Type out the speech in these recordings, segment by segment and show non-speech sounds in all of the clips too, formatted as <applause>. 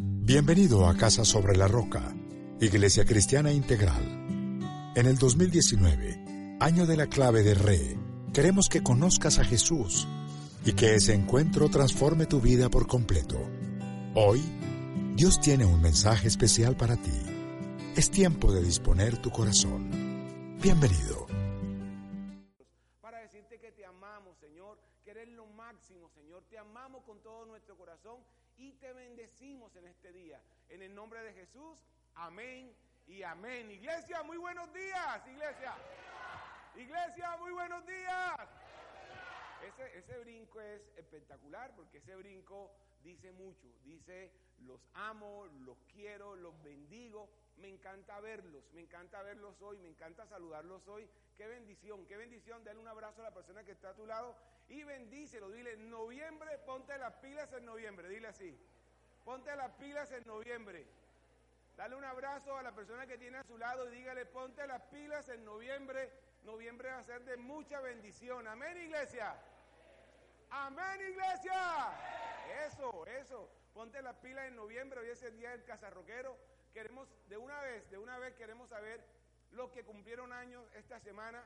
Bienvenido a Casa sobre la Roca, Iglesia Cristiana Integral. En el 2019, año de la clave de Re, queremos que conozcas a Jesús y que ese encuentro transforme tu vida por completo. Hoy, Dios tiene un mensaje especial para ti. Es tiempo de disponer tu corazón. Bienvenido. Amén. Iglesia, muy buenos días, iglesia. Iglesia, muy buenos días. Ese, brinco es espectacular porque ese brinco dice mucho. Dice, los amo, los quiero, los bendigo. Me encanta verlos, me encanta verlos hoy, me encanta saludarlos hoy. Qué bendición, qué bendición. Dale un abrazo a la persona que está a tu lado y bendícelo. Dile, noviembre, ponte las pilas en noviembre. Dile así, ponte las pilas en noviembre. Dale un abrazo a la persona que tiene a su lado y dígale, ponte las pilas en noviembre. Noviembre va a ser de mucha bendición. Amén, iglesia. Amén, iglesia. Eso, eso. Ponte las pilas en noviembre. Hoy es el día del cazarroquero. Queremos, de una vez, de una vez queremos saber los que cumplieron años esta semana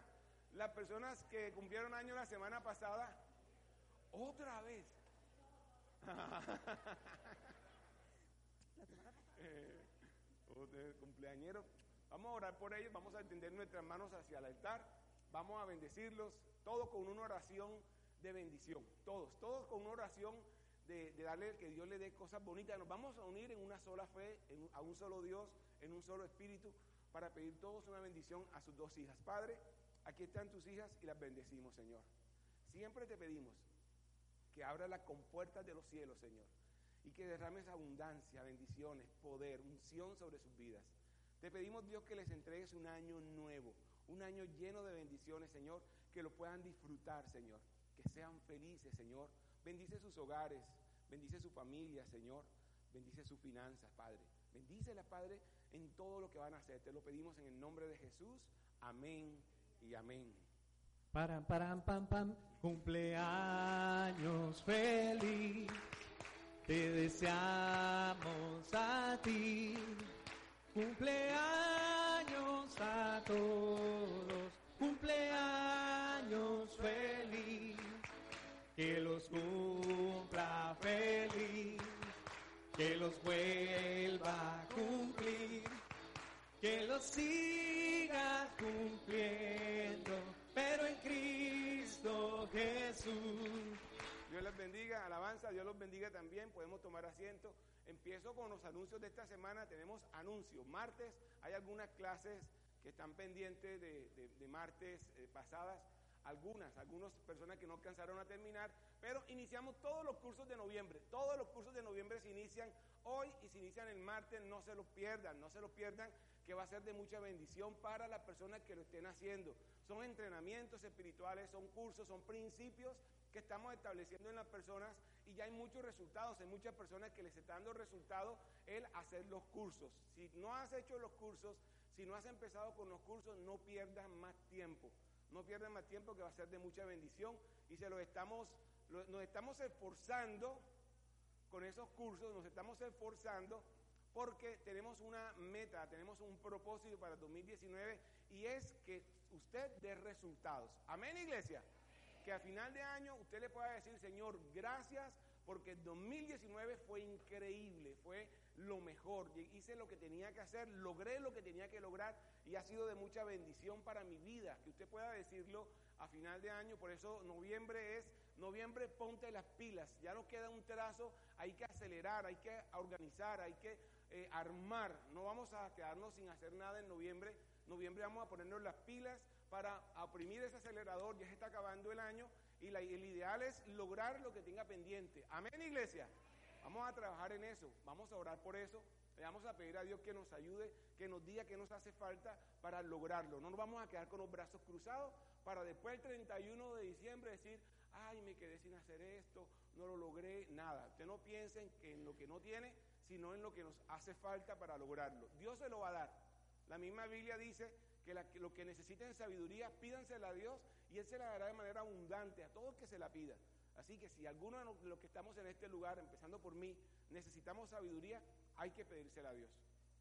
las personas que cumplieron años la semana pasada, otra vez. <laughs> cumpleañero. Vamos a orar por ellos, vamos a extender nuestras manos hacia el altar, vamos a bendecirlos, todos con una oración de bendición, todos, todos con una oración de, darle que Dios le dé cosas bonitas. Nos vamos a unir en una sola fe, a un solo Dios, en un solo espíritu, para pedir todos una bendición a sus dos hijas. Padre, Aquí están tus hijas y las bendecimos, Señor. Siempre te pedimos que abra las compuertas de los cielos, Señor, y que derrames abundancia, bendiciones, poder, unción sobre sus vidas. Te pedimos, Dios, que les entregues un año nuevo, un año lleno de bendiciones, Señor, que lo puedan disfrutar, Señor, que sean felices, Señor. Bendice sus hogares, bendice su familia, Señor, bendice sus finanzas, Padre. Bendícela, Padre, en todo lo que van a hacer. Te lo pedimos en el nombre de Jesús. Amén y amén. Param, param, pam, pam, cumpleaños feliz. Te deseamos a ti. Cumpleaños a todos. Cumpleaños feliz. Que los cumpla feliz. Que los vuelva a cumplir. Que los siga cumpliendo, pero en Cristo Jesús. Dios les bendiga, alabanza, Dios los bendiga también, podemos tomar asiento. Empiezo con los anuncios de esta semana, tenemos anuncios. Martes hay algunas clases que están pendientes de, de, martes eh, pasadas, algunas, algunas personas que no alcanzaron a terminar, pero iniciamos todos los cursos de noviembre. Todos los cursos de noviembre se inician hoy y se inician el martes, no se los pierdan, no se los pierdan, que va a ser de mucha bendición para las personas que lo estén haciendo. Son entrenamientos espirituales, son cursos, son principios que estamos estableciendo en las personas y ya hay muchos resultados, hay muchas personas que les están dando resultados el hacer los cursos. Si no has hecho los cursos, si no has empezado con los cursos, no pierdas más tiempo. No pierdas más tiempo que va a ser de mucha bendición y se lo estamos, nos estamos esforzando con esos cursos, nos estamos esforzando porque tenemos una meta, tenemos un propósito para el 2019 y es que usted dé resultados. Amén, iglesia. Que a final de año usted le pueda decir, Señor, gracias porque el 2019 fue increíble, fue lo mejor, hice lo que tenía que hacer, logré lo que tenía que lograr y ha sido de mucha bendición para mi vida. Que usted pueda decirlo a final de año, por eso noviembre es, noviembre ponte las pilas, ya nos queda un trazo, hay que acelerar, hay que organizar, hay que eh, armar, no vamos a quedarnos sin hacer nada en noviembre, noviembre vamos a ponernos las pilas para oprimir ese acelerador, ya se está acabando el año y el ideal es lograr lo que tenga pendiente. Amén, iglesia. Vamos a trabajar en eso, vamos a orar por eso, le vamos a pedir a Dios que nos ayude, que nos diga qué nos hace falta para lograrlo. No nos vamos a quedar con los brazos cruzados para después el 31 de diciembre decir, ay, me quedé sin hacer esto, no lo logré, nada. Usted no piensen que en lo que no tiene, sino en lo que nos hace falta para lograrlo. Dios se lo va a dar. La misma Biblia dice que, lo que necesiten sabiduría, pídansela a Dios y Él se la dará de manera abundante a todos que se la pida. Así que si alguno de los que estamos en este lugar, empezando por mí, necesitamos sabiduría, hay que pedírsela a Dios.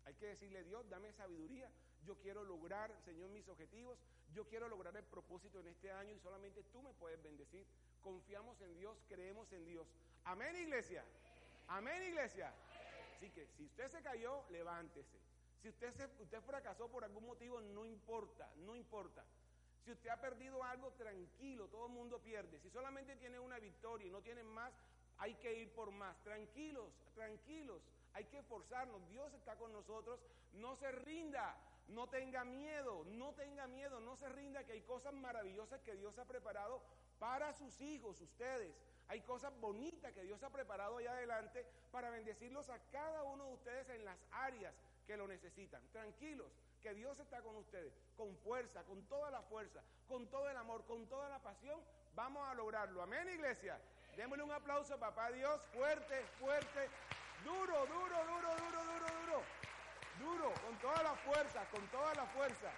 Hay que decirle, Dios, dame sabiduría. Yo quiero lograr, Señor, mis objetivos. Yo quiero lograr el propósito en este año y solamente tú me puedes bendecir. Confiamos en Dios, creemos en Dios. Amén, iglesia. Amén, iglesia. Así que si usted se cayó, levántese. Si usted, se, usted fracasó por algún motivo, no importa, no importa. Si usted ha perdido algo, tranquilo, todo el mundo pierde. Si solamente tiene una victoria y no tiene más, hay que ir por más. Tranquilos, tranquilos, hay que esforzarnos. Dios está con nosotros. No se rinda, no tenga miedo, no tenga miedo, no se rinda que hay cosas maravillosas que Dios ha preparado para sus hijos, ustedes. Hay cosas bonitas que Dios ha preparado allá adelante para bendecirlos a cada uno de ustedes en las áreas que lo necesitan. Tranquilos, que Dios está con ustedes, con fuerza, con toda la fuerza, con todo el amor, con toda la pasión. Vamos a lograrlo. Amén, iglesia. Démosle un aplauso a papá Dios, fuerte, fuerte, duro, duro, duro, duro, duro, duro. Duro, con toda la fuerza, con toda la fuerza.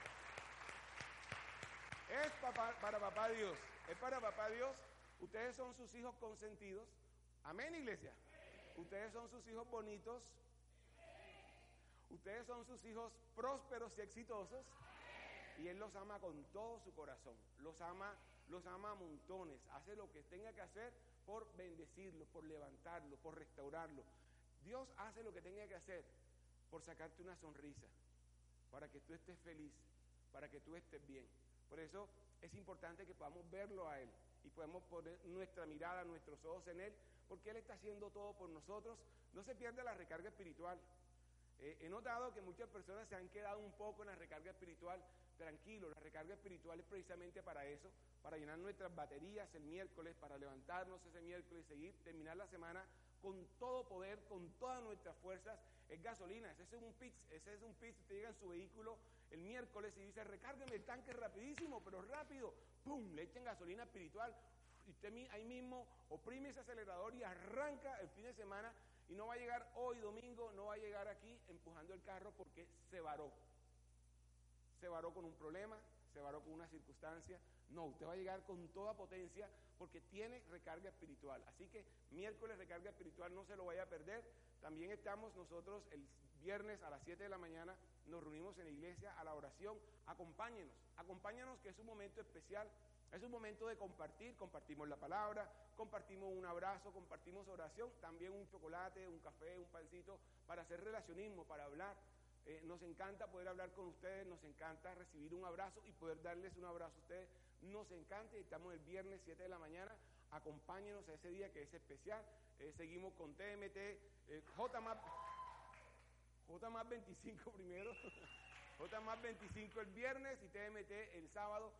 Es para papá Dios, es para papá Dios. Ustedes son sus hijos consentidos. Amén, iglesia. Ustedes son sus hijos bonitos. Ustedes son sus hijos prósperos y exitosos. Y Él los ama con todo su corazón. Los ama, los ama a montones. Hace lo que tenga que hacer por bendecirlo, por levantarlo, por restaurarlo. Dios hace lo que tenga que hacer por sacarte una sonrisa, para que tú estés feliz, para que tú estés bien. Por eso es importante que podamos verlo a Él y podamos poner nuestra mirada, nuestros ojos en Él, porque Él está haciendo todo por nosotros. No se pierde la recarga espiritual. Eh, he notado que muchas personas se han quedado un poco en la recarga espiritual. Tranquilo, la recarga espiritual es precisamente para eso, para llenar nuestras baterías el miércoles, para levantarnos ese miércoles y seguir, terminar la semana con todo poder, con todas nuestras fuerzas. Es gasolina, ese es un pit, ese es un pit, usted llega en su vehículo el miércoles y dice, recárgueme el tanque rapidísimo, pero rápido, ¡pum! Le echen gasolina espiritual, y usted ahí mismo oprime ese acelerador y arranca el fin de semana y no va a llegar hoy domingo, no va a llegar aquí empujando el carro porque se varó. Se varó con un problema, se varó con una circunstancia. No, usted va a llegar con toda potencia porque tiene recarga espiritual. Así que miércoles recarga espiritual no se lo vaya a perder. También estamos nosotros el viernes a las 7 de la mañana, nos reunimos en la iglesia a la oración. Acompáñenos, acompáñanos que es un momento especial es un momento de compartir, compartimos la palabra, compartimos un abrazo, compartimos oración, también un chocolate, un café, un pancito, para hacer relacionismo, para hablar. Eh, nos encanta poder hablar con ustedes, nos encanta recibir un abrazo y poder darles un abrazo a ustedes. Nos encanta y estamos el viernes 7 de la mañana. Acompáñenos a ese día que es especial. Eh, seguimos con TMT, eh, J más, J más 25 <laughs> primero, J más 25 el viernes y TMT el sábado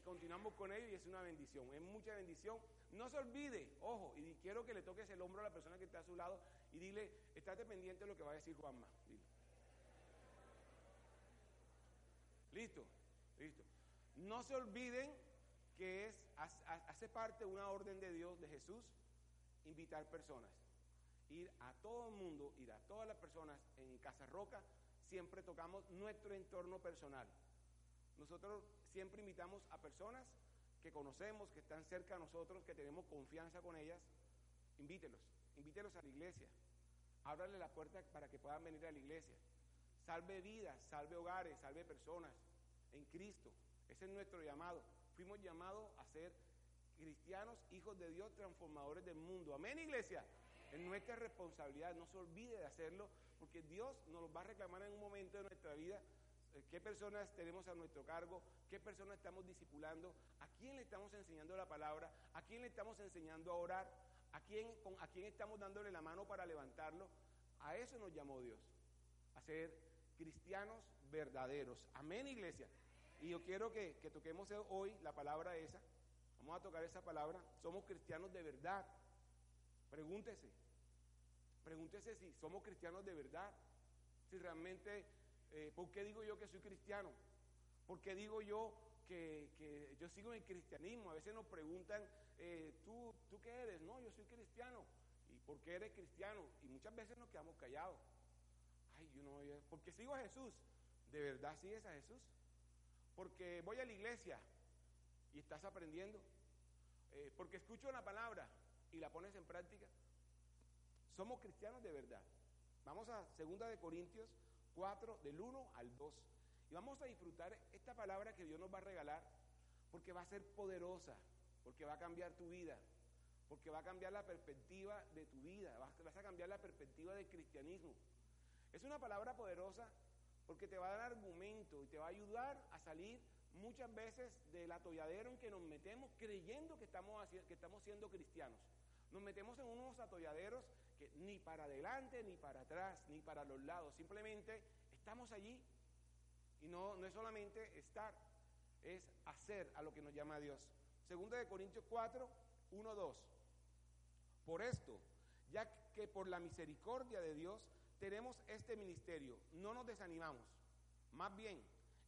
continuamos con ellos y es una bendición, es mucha bendición. No se olvide, ojo, y quiero que le toques el hombro a la persona que está a su lado y dile, estate pendiente de lo que va a decir Juanma. Listo, listo. No se olviden que es, hace parte una orden de Dios, de Jesús, invitar personas. Ir a todo el mundo, ir a todas las personas en Casa Roca, siempre tocamos nuestro entorno personal. Nosotros siempre invitamos a personas que conocemos, que están cerca de nosotros, que tenemos confianza con ellas. Invítelos, invítelos a la iglesia. Ábrale la puerta para que puedan venir a la iglesia. Salve vidas, salve hogares, salve personas en Cristo. Ese es nuestro llamado. Fuimos llamados a ser cristianos, hijos de Dios, transformadores del mundo. Amén, iglesia. Es nuestra responsabilidad. No se olvide de hacerlo porque Dios nos va a reclamar en un momento de nuestra vida qué personas tenemos a nuestro cargo, qué personas estamos discipulando, a quién le estamos enseñando la palabra, a quién le estamos enseñando a orar, a quién, a quién estamos dándole la mano para levantarlo. A eso nos llamó Dios, a ser cristianos verdaderos. Amén, iglesia. Y yo quiero que toquemos hoy la palabra esa. Vamos a tocar esa palabra. Somos cristianos de verdad. Pregúntese, Pregúntese si somos cristianos de verdad, si realmente, eh, ¿por qué digo yo que soy cristiano? ¿Por qué digo yo que, yo sigo en el cristianismo? A veces nos preguntan, eh, ¿tú, ¿tú qué eres? No, yo soy cristiano. ¿Y por qué eres cristiano? Y muchas veces nos quedamos callados. Ay, yo no, porque sigo a Jesús. ¿De verdad sigues a Jesús? Porque voy a la iglesia y estás aprendiendo. Eh, porque escucho una palabra y la pones en práctica. Somos cristianos de verdad. Vamos a 2 de Corintios 4, del 1 al 2. Y vamos a disfrutar esta palabra que Dios nos va a regalar, porque va a ser poderosa, porque va a cambiar tu vida, porque va a cambiar la perspectiva de tu vida, vas a cambiar la perspectiva del cristianismo. Es una palabra poderosa porque te va a dar argumento y te va a ayudar a salir muchas veces del atolladero en que nos metemos creyendo que estamos, que estamos siendo cristianos. Nos metemos en unos atolladeros ni para adelante, ni para atrás, ni para los lados. Simplemente estamos allí. Y no, no es solamente estar, es hacer a lo que nos llama Dios. Segunda de Corintios 4, 1, 2. Por esto, ya que por la misericordia de Dios tenemos este ministerio, no nos desanimamos. Más bien,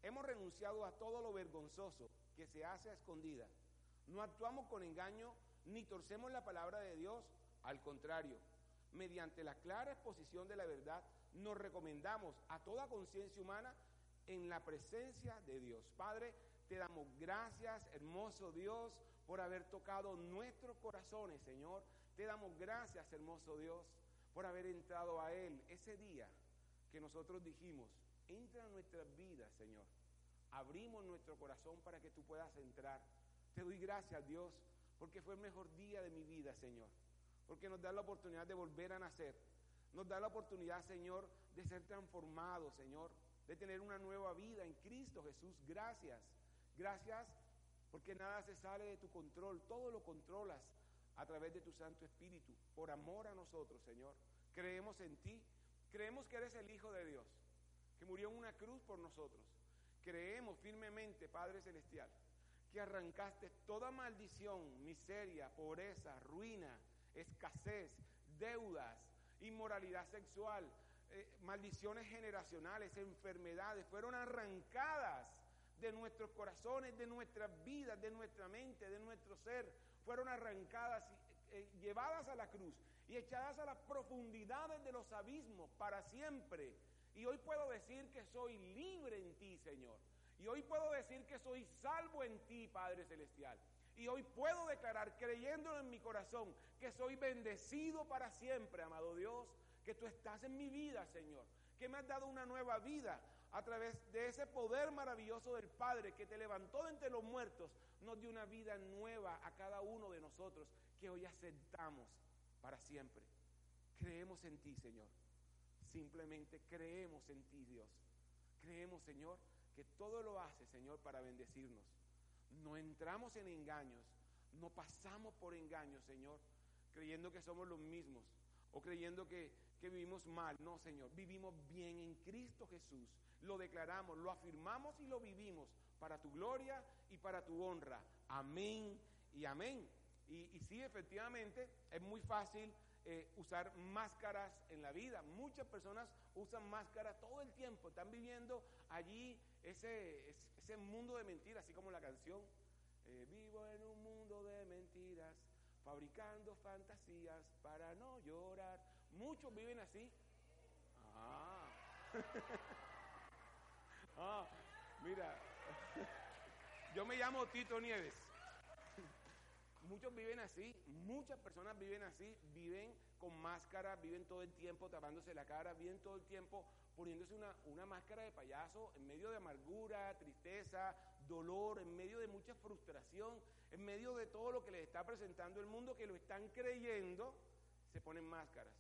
hemos renunciado a todo lo vergonzoso que se hace a escondida. No actuamos con engaño ni torcemos la palabra de Dios. Al contrario, mediante la clara exposición de la verdad, nos recomendamos a toda conciencia humana en la presencia de Dios. Padre, te damos gracias, hermoso Dios, por haber tocado nuestros corazones, Señor. Te damos gracias, hermoso Dios, por haber entrado a Él ese día que nosotros dijimos, entra en nuestras vidas, Señor. Abrimos nuestro corazón para que tú puedas entrar. Te doy gracias, Dios, porque fue el mejor día de mi vida, Señor. Porque nos da la oportunidad de volver a nacer. Nos da la oportunidad, Señor, de ser transformados, Señor. De tener una nueva vida en Cristo Jesús. Gracias. Gracias porque nada se sale de tu control. Todo lo controlas a través de tu Santo Espíritu, por amor a nosotros, Señor. Creemos en ti, creemos que eres el Hijo de Dios, que murió en una cruz por nosotros. Creemos firmemente, Padre Celestial, que arrancaste toda maldición, miseria, pobreza, ruina, escasez, deudas, inmoralidad sexual, eh, maldiciones generacionales, enfermedades, fueron arrancadas de nuestros corazones, de nuestras vidas, de nuestra mente, de nuestro ser fueron arrancadas y eh, llevadas a la cruz y echadas a las profundidades de los abismos para siempre. Y hoy puedo decir que soy libre en ti, Señor. Y hoy puedo decir que soy salvo en ti, Padre Celestial. Y hoy puedo declarar, creyéndolo en mi corazón, que soy bendecido para siempre, amado Dios, que tú estás en mi vida, Señor, que me has dado una nueva vida a través de ese poder maravilloso del Padre que te levantó de entre los muertos nos dio una vida nueva a cada uno de nosotros que hoy aceptamos para siempre. Creemos en ti, Señor. Simplemente creemos en ti, Dios. Creemos, Señor, que todo lo hace, Señor, para bendecirnos. No entramos en engaños, no pasamos por engaños, Señor, creyendo que somos los mismos o creyendo que, que vivimos mal. No, Señor, vivimos bien en Cristo Jesús. Lo declaramos, lo afirmamos y lo vivimos para tu gloria y para tu honra. Amén y amén. Y, sí, efectivamente, es muy fácil eh, usar máscaras en la vida. Muchas personas usan máscaras todo el tiempo, están viviendo allí ese, ese mundo de mentiras, así como la canción. Eh, vivo en un mundo de mentiras, fabricando fantasías para no llorar. Muchos viven así. Ah, <laughs> ah mira, <laughs> yo me llamo Tito Nieves. Muchos viven así, muchas personas viven así, viven con máscara, viven todo el tiempo tapándose la cara, viven todo el tiempo poniéndose una, una máscara de payaso en medio de amargura, tristeza, dolor, en medio de mucha frustración, en medio de todo lo que les está presentando el mundo, que lo están creyendo, se ponen máscaras.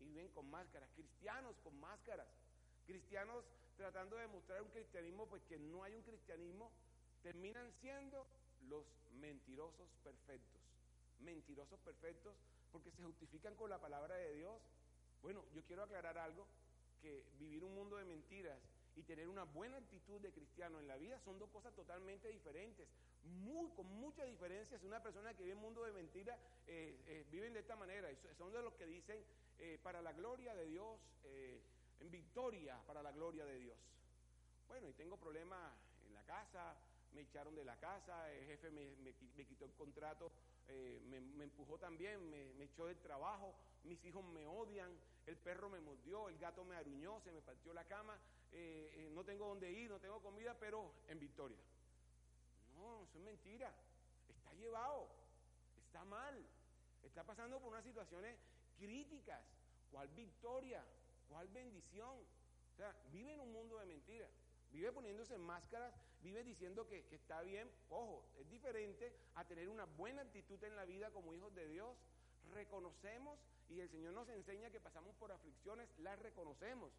Y viven con máscaras, cristianos con máscaras, cristianos tratando de mostrar un cristianismo, pues que no hay un cristianismo, terminan siendo los mentirosos perfectos. Mentirosos perfectos porque se justifican con la palabra de Dios. Bueno, yo quiero aclarar algo, que vivir un mundo de mentiras y tener una buena actitud de cristiano en la vida son dos cosas totalmente diferentes, muy, con mucha diferencia. Si una persona que vive un mundo de mentiras, eh, eh, viven de esta manera, son de los que dicen, eh, para la gloria de Dios, eh, en victoria para la gloria de Dios. Bueno, y tengo problemas en la casa, me echaron de la casa, el jefe me, me quitó el contrato eh, me, empujó también, me, echó del trabajo, mis hijos me odian, el perro me mordió, el gato me aruñó, se me partió la cama, eh, eh, no tengo dónde ir, no tengo comida, pero en victoria. No, eso es mentira. Está llevado, está mal, está pasando por unas situaciones críticas. ¿Cuál victoria? ¿Cuál bendición? O sea, vive en un mundo de mentiras. Vive poniéndose máscaras, vive diciendo que, está bien. Ojo, es diferente a tener una buena actitud en la vida como hijos de Dios. Reconocemos y el Señor nos enseña que pasamos por aflicciones, las reconocemos.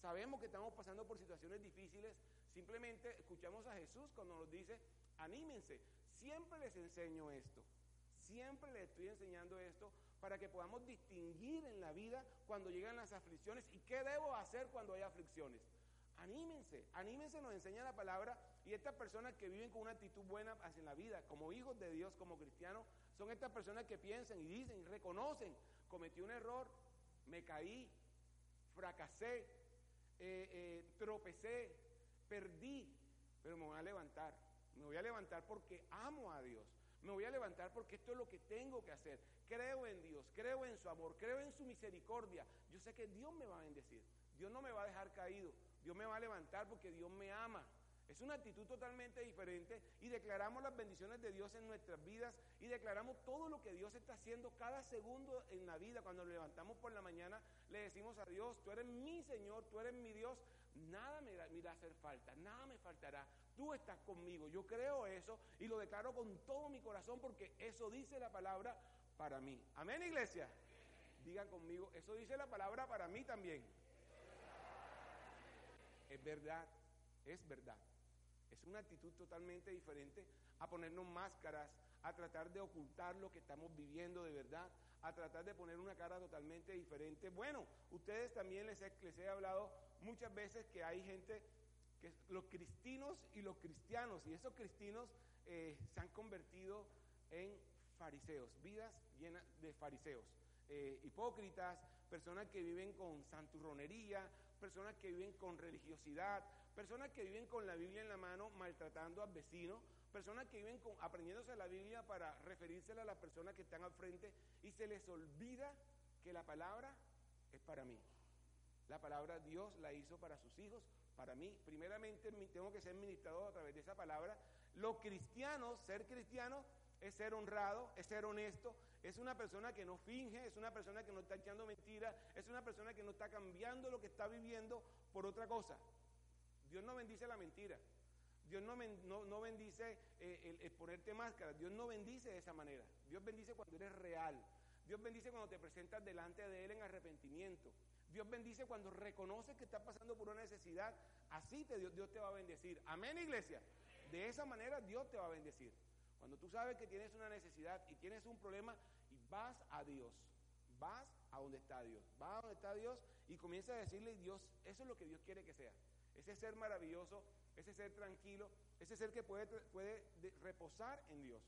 Sabemos que estamos pasando por situaciones difíciles. Simplemente escuchamos a Jesús cuando nos dice, anímense. Siempre les enseño esto. Siempre les estoy enseñando esto para que podamos distinguir en la vida cuando llegan las aflicciones y qué debo hacer cuando hay aflicciones. Anímense, anímense, nos enseña la palabra. Y estas personas que viven con una actitud buena hacia la vida, como hijos de Dios, como cristianos, son estas personas que piensan y dicen y reconocen, cometí un error, me caí, fracasé, eh, eh, tropecé, perdí, pero me voy a levantar. Me voy a levantar porque amo a Dios. Me voy a levantar porque esto es lo que tengo que hacer. Creo en Dios, creo en su amor, creo en su misericordia. Yo sé que Dios me va a bendecir. Dios no me va a dejar caído. Dios me va a levantar porque Dios me ama. Es una actitud totalmente diferente y declaramos las bendiciones de Dios en nuestras vidas y declaramos todo lo que Dios está haciendo cada segundo en la vida. Cuando nos levantamos por la mañana, le decimos a Dios, tú eres mi Señor, tú eres mi Dios, nada me irá a hacer falta, nada me faltará. Tú estás conmigo, yo creo eso y lo declaro con todo mi corazón porque eso dice la palabra para mí. Amén, iglesia. Digan conmigo, eso dice la palabra para mí también. Es verdad, es verdad. Es una actitud totalmente diferente a ponernos máscaras, a tratar de ocultar lo que estamos viviendo de verdad, a tratar de poner una cara totalmente diferente. Bueno, ustedes también les he, les he hablado muchas veces que hay gente, que los cristinos y los cristianos, y esos cristinos eh, se han convertido en fariseos, vidas llenas de fariseos, eh, hipócritas, personas que viven con santurronería, personas que viven con religiosidad, personas que viven con la Biblia en la mano maltratando al vecino, personas que viven con, aprendiéndose la Biblia para referírsela a las personas que están al frente y se les olvida que la palabra es para mí. La palabra Dios la hizo para sus hijos, para mí. Primeramente tengo que ser ministrado a través de esa palabra. Los cristianos, ser cristiano es ser honrado, es ser honesto, es una persona que no finge, es una persona que no está echando mentiras, es una persona que no está cambiando lo que está viviendo por otra cosa. Dios no bendice la mentira. Dios no, no, bendice eh, el, ponerte máscara. Dios no bendice de esa manera. Dios bendice cuando eres real. Dios bendice cuando te presentas delante de Él en arrepentimiento. Dios bendice cuando reconoces que estás pasando por una necesidad. Así te, Dios, Dios te va a bendecir. Amén, iglesia. De esa manera Dios te va a bendecir. Cuando tú sabes que tienes una necesidad y tienes un problema y vas a Dios, vas a donde está Dios, vas a donde está Dios y comienza a decirle, Dios, eso es lo que Dios quiere que sea. Ese ser maravilloso, ese ser tranquilo, ese ser que puede, puede reposar en Dios,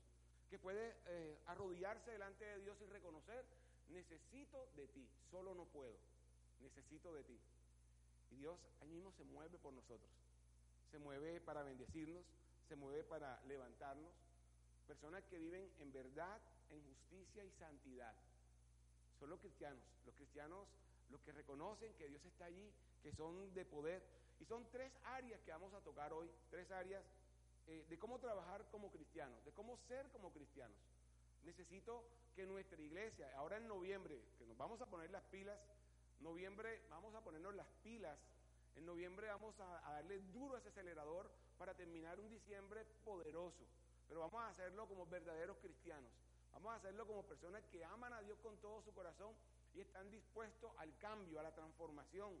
que puede eh, arrodillarse delante de Dios y reconocer, necesito de ti, solo no puedo, necesito de ti. Y Dios ahí mismo se mueve por nosotros, se mueve para bendecirnos, se mueve para levantarnos, Personas que viven en verdad, en justicia y santidad. Son los cristianos. Los cristianos, los que reconocen que Dios está allí, que son de poder. Y son tres áreas que vamos a tocar hoy, tres áreas eh, de cómo trabajar como cristianos, de cómo ser como cristianos. Necesito que nuestra iglesia, ahora en noviembre, que nos vamos a poner las pilas, noviembre vamos a ponernos las pilas, en noviembre vamos a darle duro a ese acelerador para terminar un diciembre poderoso. Pero vamos a hacerlo como verdaderos cristianos. Vamos a hacerlo como personas que aman a Dios con todo su corazón y están dispuestos al cambio, a la transformación.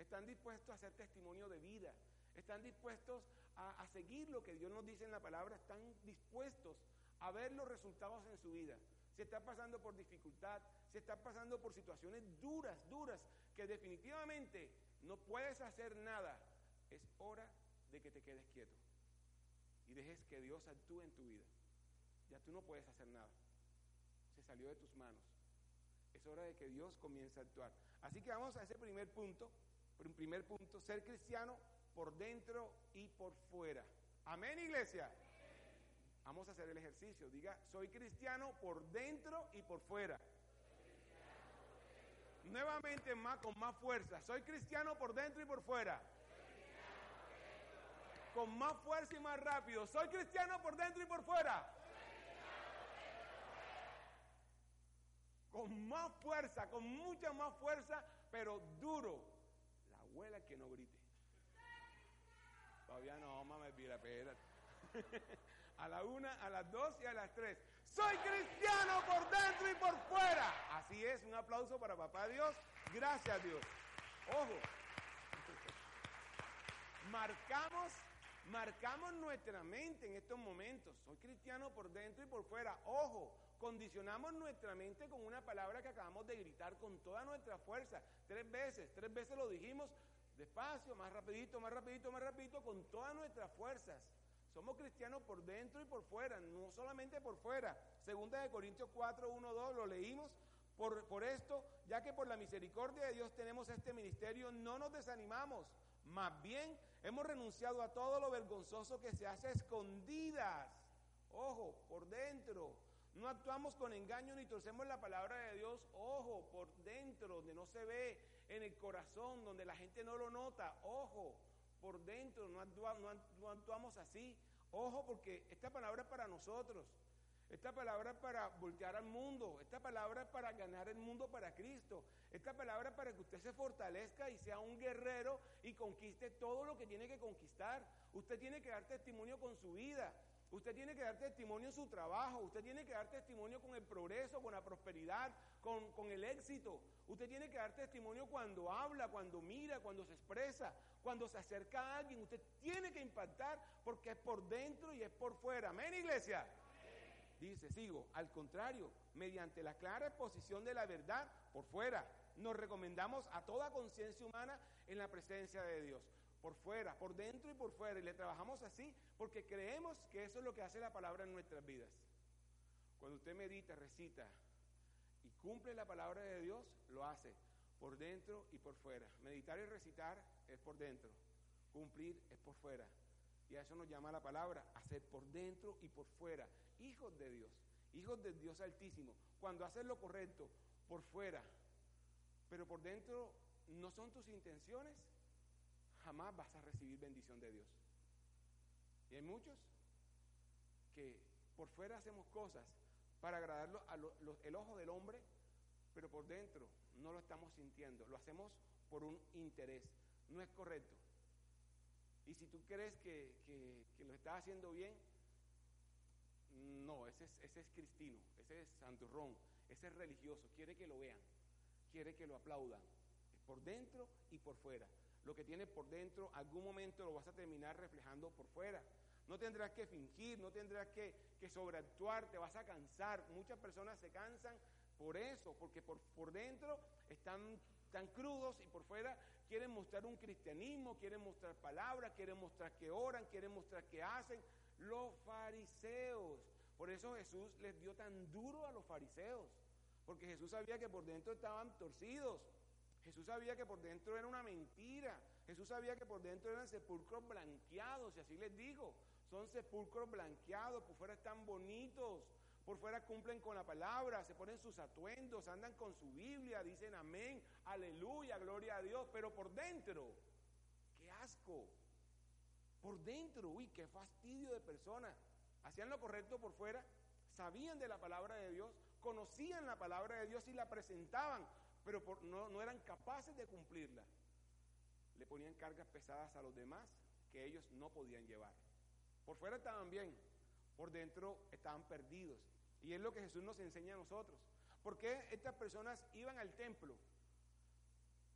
Están dispuestos a hacer testimonio de vida. Están dispuestos a, seguir lo que Dios nos dice en la palabra. Están dispuestos a ver los resultados en su vida. Si está pasando por dificultad, si está pasando por situaciones duras, duras, que definitivamente no puedes hacer nada, es hora de que te quedes quieto y dejes que Dios actúe en tu vida. Ya tú no puedes hacer nada. Se salió de tus manos. es hora de que Dios comience a actuar. Así que vamos a ese primer punto, primer punto, ser cristiano por dentro y por fuera. Amén, iglesia. Vamos a hacer el ejercicio. Diga, soy cristiano por dentro y por fuera. Nuevamente más con más fuerza. Soy cristiano por dentro y por fuera. Con más fuerza y más rápido. Soy cristiano por dentro y por fuera. Con más fuerza, con mucha más fuerza, pero duro. La abuela que no grite. Todavía no, mamá, me espérate. <laughs> a la una, a las dos y a las tres. Soy cristiano por dentro y por fuera. Así es, un aplauso para papá Dios. Gracias Dios. Ojo. <laughs> Marcamos, marcamos nuestra mente en estos momentos. Soy cristiano por dentro y por fuera. Ojo, condicionamos nuestra mente con una palabra que acabamos de gritar con toda nuestra fuerza. Tres veces, tres veces lo dijimos despacio, más rapidito, más rapidito, más rapidito, con todas nuestras fuerzas. Somos cristianos por dentro y por fuera, no solamente por fuera. Segunda de Corintios 4, 1, 2, lo leímos. Por, por esto, ya que por la misericordia de Dios tenemos este ministerio, no nos desanimamos. Más bien, hemos renunciado a todo lo vergonzoso que se hace escondidas. Ojo, por dentro. No actuamos con engaño ni torcemos la palabra de Dios. Ojo, por dentro, donde no se ve, en el corazón, donde la gente no lo nota. Ojo, por dentro, no, actuamos así. Ojo, porque esta palabra es para nosotros. Esta palabra es para voltear al mundo. Esta palabra es para ganar el mundo para Cristo. Esta palabra es para que usted se fortalezca y sea un guerrero y conquiste todo lo que tiene que conquistar. Usted tiene que dar testimonio con su vida. Usted tiene que dar testimonio en su trabajo, usted tiene que dar testimonio con el progreso, con la prosperidad, con, con, el éxito. Usted tiene que dar testimonio cuando habla, cuando mira, cuando se expresa, cuando se acerca a alguien. Usted tiene que impactar porque es por dentro y es por fuera. Amén, iglesia. Dice, sigo, al contrario, mediante la clara exposición de la verdad por fuera, nos recomendamos a toda conciencia humana en la presencia de Dios por fuera, por dentro y por fuera. Y le trabajamos así porque creemos que eso es lo que hace la palabra en nuestras vidas. Cuando usted medita, recita y cumple la palabra de Dios, lo hace por dentro y por fuera. Meditar y recitar es por dentro, cumplir es por fuera. Y a eso nos llama la palabra, hacer por dentro y por fuera. Hijos de Dios, hijos del Dios Altísimo. Cuando haces lo correcto, por fuera, pero por dentro no son tus intenciones, jamás vas a recibir bendición de Dios. Y hay muchos que por fuera hacemos cosas para agradarlo el ojo del hombre, pero por dentro no lo estamos sintiendo. Lo hacemos por un interés. No es correcto. Y si tú crees que, lo estás haciendo bien, no, ese es, ese es cristino, ese es santurrón, ese es religioso, quiere que lo vean, quiere que lo aplaudan, por dentro y por fuera lo que tienes por dentro, algún momento lo vas a terminar reflejando por fuera. No tendrás que fingir, no tendrás que, sobreactuar, te vas a cansar. Muchas personas se cansan por eso, porque por, por dentro están tan crudos y por fuera quieren mostrar un cristianismo, quieren mostrar palabras, quieren mostrar que oran, quieren mostrar que hacen. Los fariseos. Por eso Jesús les dio tan duro a los fariseos, porque Jesús sabía que por dentro estaban torcidos. Jesús sabía que por dentro era una mentira. Jesús sabía que por dentro eran sepulcros blanqueados, y así les digo. Son sepulcros blanqueados, por fuera están bonitos, por fuera cumplen con la palabra, se ponen sus atuendos, andan con su Biblia, dicen amén, aleluya, gloria a Dios, pero por dentro, qué asco. Por dentro, uy, qué fastidio de personas. Hacían lo correcto por fuera, sabían de la palabra de Dios, conocían la palabra de Dios y la presentaban, pero no, eran capaces de cumplirla. Le ponían cargas pesadas a los demás que ellos no podían llevar. Por fuera estaban bien, por dentro estaban perdidos. Y es lo que Jesús nos enseña a nosotros. ¿Por qué estas personas iban al templo?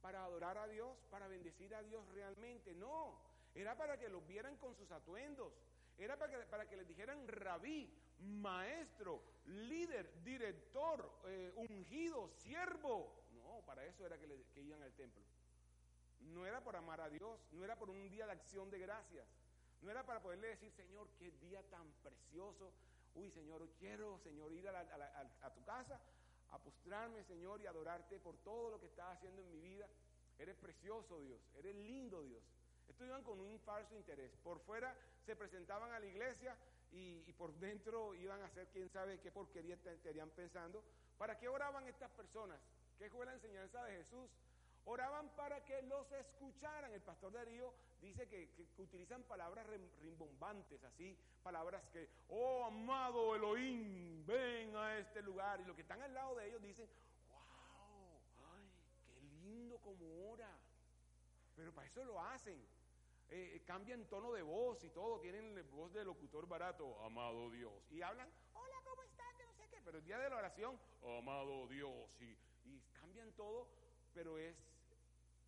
¿Para adorar a Dios? ¿Para bendecir a Dios realmente? No, era para que los vieran con sus atuendos. Era para que, para que les dijeran rabí, maestro, líder, director, eh, ungido, siervo para eso era que, iban al templo. No era por amar a Dios, no era por un día de acción de gracias, no era para poderle decir, Señor, qué día tan precioso. Uy, Señor, quiero, Señor, ir a, tu casa a postrarme, Señor, y adorarte por todo lo que estás haciendo en mi vida. Eres precioso, Dios. Eres lindo, Dios. Estos iban con un falso interés. Por fuera se presentaban a la iglesia y, por dentro iban a hacer quién sabe qué porquería estarían pensando. ¿Para qué oraban estas personas? ¿Qué fue la enseñanza de Jesús? Oraban para que los escucharan. El pastor Darío dice que, utilizan palabras rimbombantes, así, palabras que, oh amado Elohim, ven a este lugar. Y los que están al lado de ellos dicen, wow, ay, qué lindo como ora. Pero para eso lo hacen. Eh, cambian tono de voz y todo, tienen voz de locutor barato, amado Dios. Y hablan, hola, ¿cómo estás? Que no sé qué. Pero el día de la oración, amado Dios. Y cambian todo, pero es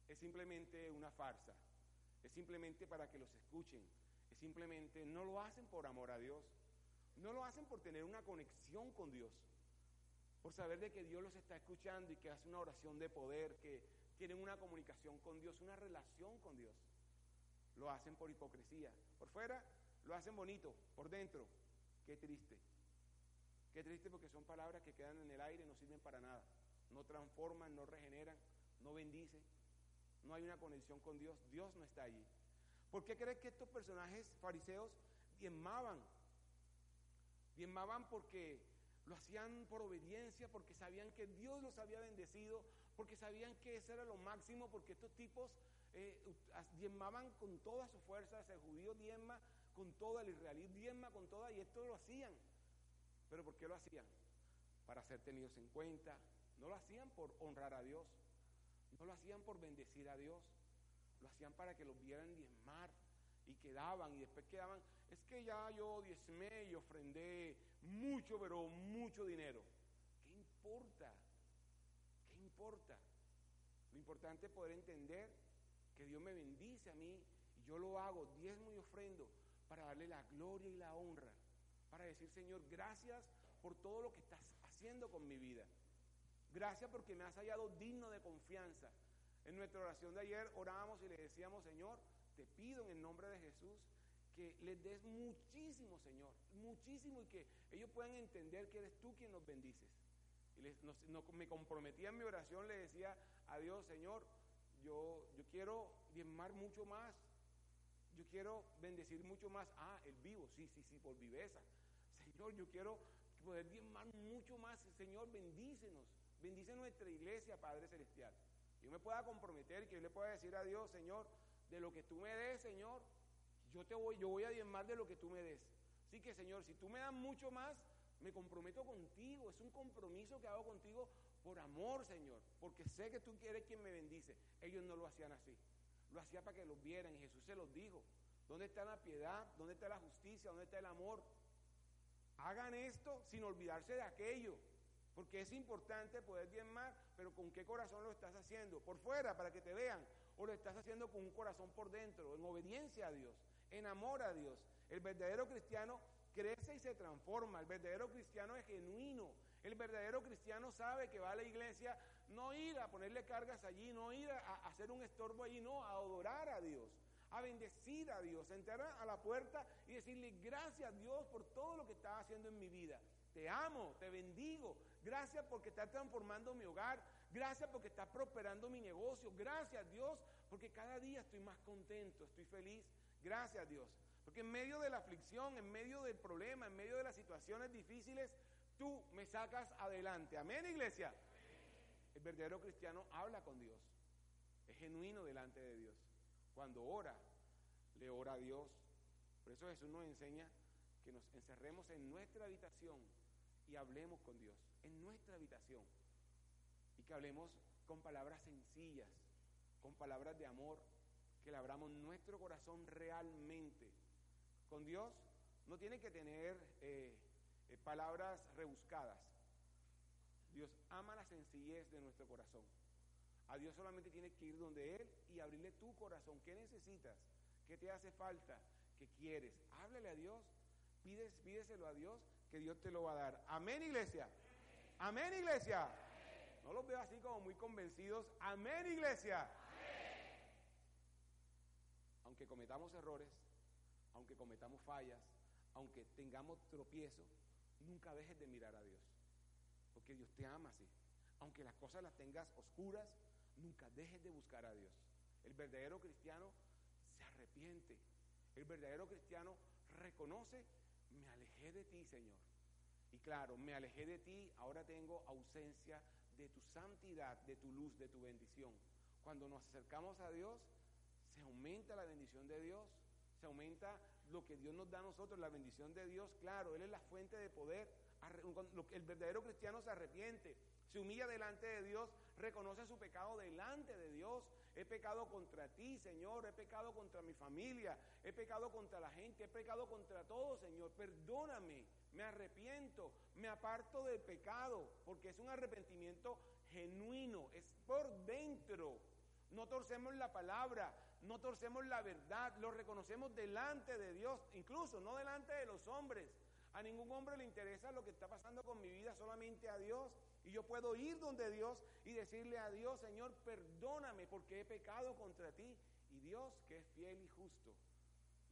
es simplemente una farsa, es simplemente para que los escuchen, es simplemente, no lo hacen por amor a Dios, no lo hacen por tener una conexión con Dios, por saber de que Dios los está escuchando y que hace una oración de poder, que tienen una comunicación con Dios, una relación con Dios. Lo hacen por hipocresía. Por fuera lo hacen bonito, por dentro, qué triste. Qué triste porque son palabras que quedan en el aire, no sirven para nada. No transforman, no regeneran, no bendicen no hay una conexión con Dios, Dios no está allí. ¿Por qué crees que estos personajes fariseos diezmaban? Diezmaban porque lo hacían por obediencia, porque sabían que Dios los había bendecido, porque sabían que eso era lo máximo, porque estos tipos eh, diezmaban con toda su fuerza, el judío diezma con toda, el israelí diezma con toda, y esto lo hacían. ¿Pero por qué lo hacían? Para ser tenidos en cuenta, no lo hacían por honrar a Dios. No lo hacían por bendecir a Dios, lo hacían para que los vieran diezmar y quedaban y después quedaban, es que ya yo diezmé y ofrendé mucho, pero mucho dinero. ¿Qué importa? ¿Qué importa? Lo importante es poder entender que Dios me bendice a mí y yo lo hago, diezmo y ofrendo, para darle la gloria y la honra, para decir, Señor, gracias por todo lo que estás haciendo con mi vida. Gracias porque me has hallado digno de confianza. En nuestra oración de ayer orábamos y le decíamos, Señor, te pido en el nombre de Jesús que les des muchísimo, Señor, muchísimo y que ellos puedan entender que eres tú quien nos bendices. Y me comprometía en mi oración, le decía a Dios, Señor, yo, yo quiero diezmar mucho más, yo quiero bendecir mucho más. Ah, el vivo, sí, sí, sí, por viveza. Señor, yo quiero poder diezmar mucho más. Señor, bendícenos. Bendice nuestra iglesia, Padre Celestial. Yo me pueda comprometer y que yo le pueda decir a Dios, Señor, de lo que tú me des, Señor, yo te voy, yo voy a diezmar de lo que tú me des. Así que, Señor, si tú me das mucho más, me comprometo contigo. Es un compromiso que hago contigo por amor, Señor, porque sé que tú quieres quien me bendice. Ellos no lo hacían así. Lo hacía para que los vieran y Jesús se los dijo. ¿Dónde está la piedad? ¿Dónde está la justicia? ¿Dónde está el amor? Hagan esto sin olvidarse de aquello. Porque es importante poder diezmar, pero ¿con qué corazón lo estás haciendo? ¿Por fuera para que te vean? ¿O lo estás haciendo con un corazón por dentro, en obediencia a Dios, en amor a Dios? El verdadero cristiano crece y se transforma. El verdadero cristiano es genuino. El verdadero cristiano sabe que va a la iglesia no ir a ponerle cargas allí, no ir a, hacer un estorbo allí, no, a adorar a Dios, a bendecir a Dios, a entrar a la puerta y decirle gracias a Dios por todo lo que estás haciendo en mi vida. Te amo, te bendigo, Gracias porque está transformando mi hogar. Gracias porque está prosperando mi negocio. Gracias Dios porque cada día estoy más contento, estoy feliz. Gracias Dios. Porque en medio de la aflicción, en medio del problema, en medio de las situaciones difíciles, tú me sacas adelante. Amén, iglesia. El verdadero cristiano habla con Dios. Es genuino delante de Dios. Cuando ora, le ora a Dios. Por eso Jesús nos enseña que nos encerremos en nuestra habitación y hablemos con Dios en nuestra habitación y que hablemos con palabras sencillas, con palabras de amor, que le abramos nuestro corazón realmente. Con Dios no tiene que tener eh, eh, palabras rebuscadas. Dios ama la sencillez de nuestro corazón. A Dios solamente tienes que ir donde Él y abrirle tu corazón. ¿Qué necesitas? ¿Qué te hace falta? ¿Qué quieres? Háblale a Dios, pídeselo a Dios, que Dios te lo va a dar. Amén, iglesia. Amén, iglesia. No los veo así como muy convencidos. Amén, iglesia. Aunque cometamos errores, aunque cometamos fallas, aunque tengamos tropiezos, nunca dejes de mirar a Dios. porque Dios te ama así. Aunque las cosas las tengas oscuras, nunca dejes de buscar a Dios. El verdadero cristiano se arrepiente. El verdadero cristiano reconoce, me alejé de ti, Señor. Y claro, me alejé de ti, ahora tengo ausencia de tu santidad, de tu luz, de tu bendición. Cuando nos acercamos a Dios, se aumenta la bendición de Dios, se aumenta lo que Dios nos da a nosotros, la bendición de Dios. Claro, Él es la fuente de poder. El verdadero cristiano se arrepiente, se humilla delante de Dios, reconoce su pecado delante de Dios. He pecado contra ti, Señor, he pecado contra mi familia, he pecado contra la gente, he pecado contra todo, Señor. Perdóname, me arrepiento, me aparto del pecado, porque es un arrepentimiento genuino, es por dentro. No torcemos la palabra, no torcemos la verdad, lo reconocemos delante de Dios, incluso no delante de los hombres. A ningún hombre le interesa lo que está pasando con mi vida, solamente a Dios. Y yo puedo ir donde Dios y decirle a Dios, Señor, perdóname porque he pecado contra ti. Y Dios, que es fiel y justo,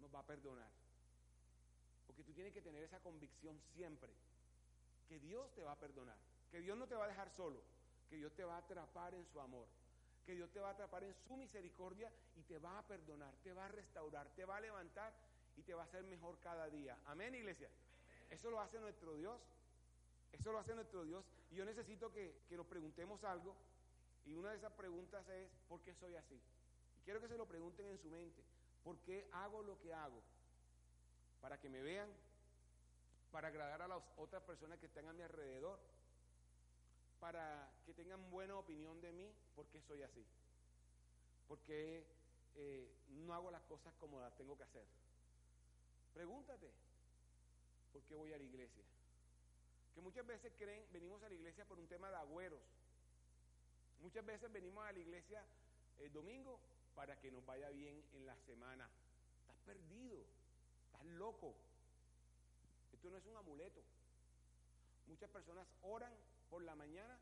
nos va a perdonar. Porque tú tienes que tener esa convicción siempre, que Dios te va a perdonar, que Dios no te va a dejar solo, que Dios te va a atrapar en su amor, que Dios te va a atrapar en su misericordia y te va a perdonar, te va a restaurar, te va a levantar y te va a hacer mejor cada día. Amén, iglesia. Eso lo hace nuestro Dios. Eso lo hace nuestro Dios. Y yo necesito que, que nos preguntemos algo. Y una de esas preguntas es, ¿por qué soy así? Y quiero que se lo pregunten en su mente. ¿Por qué hago lo que hago? Para que me vean, para agradar a las otras personas que están a mi alrededor, para que tengan buena opinión de mí, ¿por qué soy así? Porque eh, no hago las cosas como las tengo que hacer. Pregúntate, ¿por qué voy a la iglesia? Que muchas veces creen, venimos a la iglesia por un tema de agüeros. Muchas veces venimos a la iglesia el domingo para que nos vaya bien en la semana. Estás perdido, estás loco. Esto no es un amuleto. Muchas personas oran por la mañana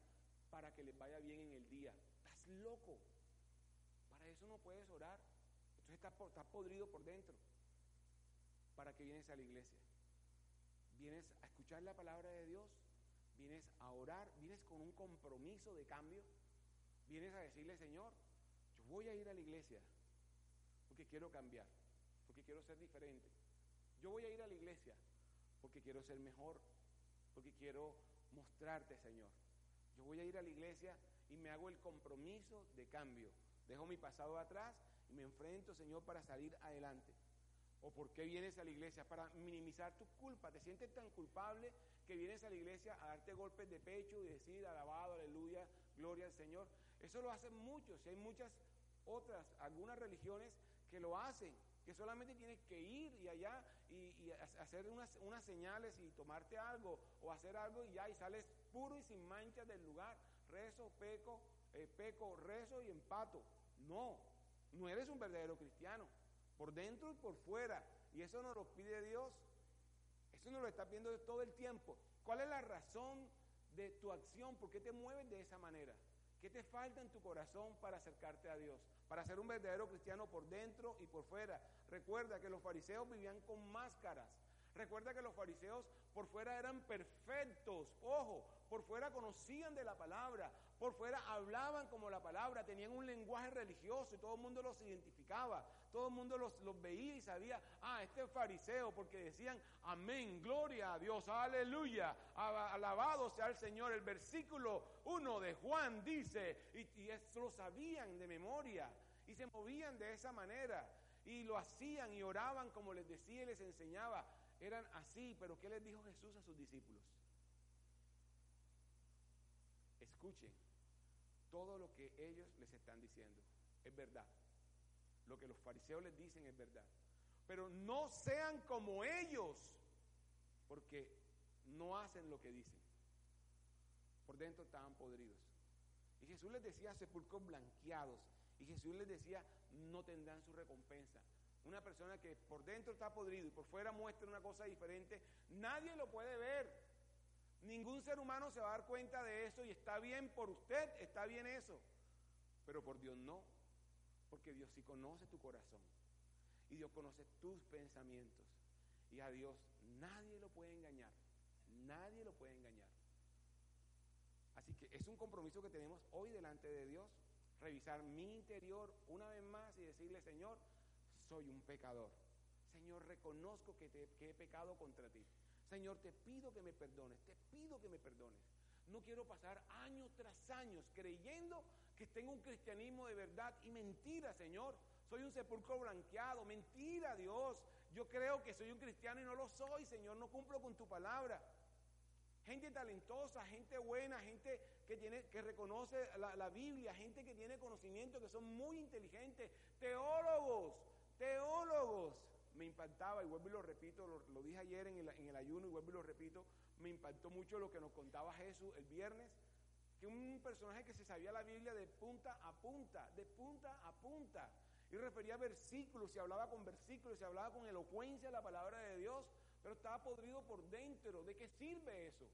para que les vaya bien en el día. Estás loco. Para eso no puedes orar. Entonces estás, estás podrido por dentro. ¿Para qué vienes a la iglesia? Vienes a escuchar la palabra de Dios, vienes a orar, vienes con un compromiso de cambio, vienes a decirle, Señor, yo voy a ir a la iglesia porque quiero cambiar, porque quiero ser diferente. Yo voy a ir a la iglesia porque quiero ser mejor, porque quiero mostrarte, Señor. Yo voy a ir a la iglesia y me hago el compromiso de cambio. Dejo mi pasado atrás y me enfrento, Señor, para salir adelante. ¿O por qué vienes a la iglesia? Para minimizar tu culpa. Te sientes tan culpable que vienes a la iglesia a darte golpes de pecho y decir, alabado, aleluya, gloria al Señor. Eso lo hacen muchos. Y hay muchas otras, algunas religiones que lo hacen que solamente tienes que ir y allá y, hacer unas, señales y tomarte algo o hacer algo y ya y sales puro y sin manchas del lugar. Rezo, peco, eh, peco, rezo y empato. No, no eres un verdadero cristiano, por dentro y por fuera. Y eso nos lo pide Dios. Eso nos lo está pidiendo todo el tiempo. ¿Cuál es la razón de tu acción? ¿Por qué te mueves de esa manera? ¿Qué te falta en tu corazón para acercarte a Dios? Para ser un verdadero cristiano por dentro y por fuera. Recuerda que los fariseos vivían con máscaras. Recuerda que los fariseos por fuera eran perfectos. Ojo, por fuera conocían de la palabra. Por fuera hablaban como la palabra. Tenían un lenguaje religioso y todo el mundo los identificaba. Todo el mundo los, veía y sabía, ah, este es fariseo, porque decían, amén, gloria a Dios, aleluya, alabado sea el Señor. El versículo 1 de Juan dice, y, y lo sabían de memoria, y se movían de esa manera, y lo hacían y oraban como les decía y les enseñaba. Eran así, pero ¿qué les dijo Jesús a sus discípulos? Escuchen todo lo que ellos les están diciendo. Es verdad. Lo que los fariseos les dicen es verdad. Pero no sean como ellos, porque no hacen lo que dicen. Por dentro estaban podridos. Y Jesús les decía sepulcros blanqueados. Y Jesús les decía, no tendrán su recompensa. Una persona que por dentro está podrido y por fuera muestra una cosa diferente, nadie lo puede ver. Ningún ser humano se va a dar cuenta de eso y está bien por usted, está bien eso. Pero por Dios no. Porque Dios sí conoce tu corazón. Y Dios conoce tus pensamientos. Y a Dios nadie lo puede engañar. Nadie lo puede engañar. Así que es un compromiso que tenemos hoy delante de Dios, revisar mi interior una vez más y decirle, Señor, soy un pecador. Señor, reconozco que, que he pecado contra ti. Señor, te pido que me perdones, te pido que me perdones. No quiero pasar años tras años creyendo que tengo un cristianismo de verdad y mentira, Señor. Soy un sepulcro blanqueado, mentira, Dios. Yo creo que soy un cristiano y no lo soy, Señor. No cumplo con tu palabra. Gente talentosa, gente buena, gente que, tiene, que reconoce la, Biblia, gente que tiene conocimiento, que son muy inteligentes, teólogos, teólogos. Me impactaba, y vuelvo y lo repito, lo, dije ayer en el, en el ayuno y vuelvo y lo repito, me impactó mucho lo que nos contaba Jesús el viernes, que un personaje que se sabía la Biblia de punta a punta, de punta a punta, y refería versículos, se hablaba con versículos, se hablaba con elocuencia la palabra de Dios, pero estaba podrido por dentro. ¿De qué sirve eso?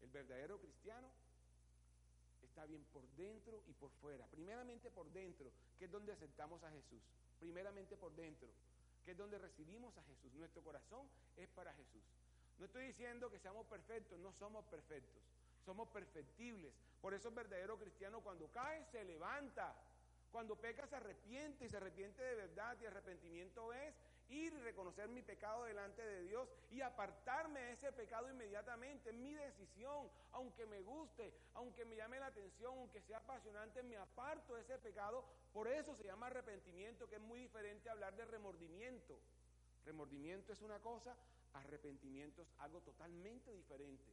El verdadero cristiano está bien por dentro y por fuera. Primeramente por dentro, que es donde aceptamos a Jesús. Primeramente por dentro, que es donde recibimos a Jesús. Nuestro corazón es para Jesús. No estoy diciendo que seamos perfectos, no somos perfectos. Somos perfectibles. Por eso el verdadero cristiano cuando cae se levanta. Cuando peca se arrepiente y se arrepiente de verdad y arrepentimiento es ir y reconocer mi pecado delante de Dios y apartarme de ese pecado inmediatamente. Es mi decisión, aunque me guste, aunque me llame la atención, aunque sea apasionante, me aparto de ese pecado. Por eso se llama arrepentimiento, que es muy diferente a hablar de remordimiento. Remordimiento es una cosa, arrepentimiento es algo totalmente diferente.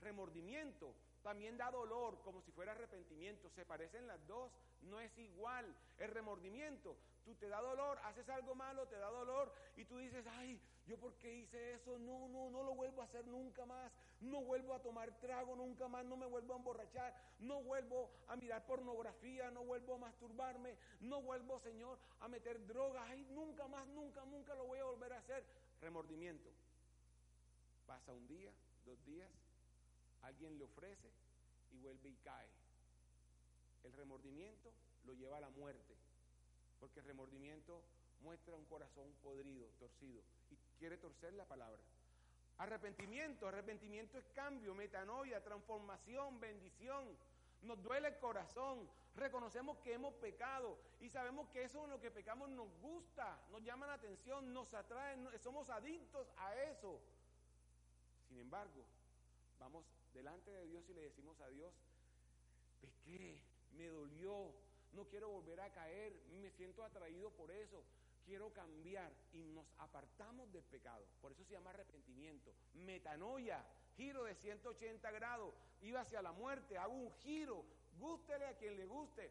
Remordimiento también da dolor, como si fuera arrepentimiento. Se parecen las dos, no es igual. El remordimiento, tú te da dolor, haces algo malo, te da dolor y tú dices, ay, yo por qué hice eso, no, no, no lo vuelvo a hacer nunca más, no vuelvo a tomar trago nunca más, no me vuelvo a emborrachar, no vuelvo a mirar pornografía, no vuelvo a masturbarme, no vuelvo, Señor, a meter drogas, ay, nunca más, nunca, nunca lo voy a volver a hacer. Remordimiento. Pasa un día, dos días, alguien le ofrece y vuelve y cae. El remordimiento lo lleva a la muerte, porque el remordimiento muestra un corazón podrido, torcido, y quiere torcer la palabra. Arrepentimiento, arrepentimiento es cambio, metanoia, transformación, bendición. Nos duele el corazón, reconocemos que hemos pecado y sabemos que eso en lo que pecamos nos gusta, nos llama la atención, nos atrae, somos adictos a eso. Sin embargo, vamos delante de Dios y le decimos a Dios, pequé, me dolió, no quiero volver a caer, me siento atraído por eso, quiero cambiar y nos apartamos del pecado. Por eso se llama arrepentimiento. Metanoia, giro de 180 grados, iba hacia la muerte, hago un giro, gústele a quien le guste.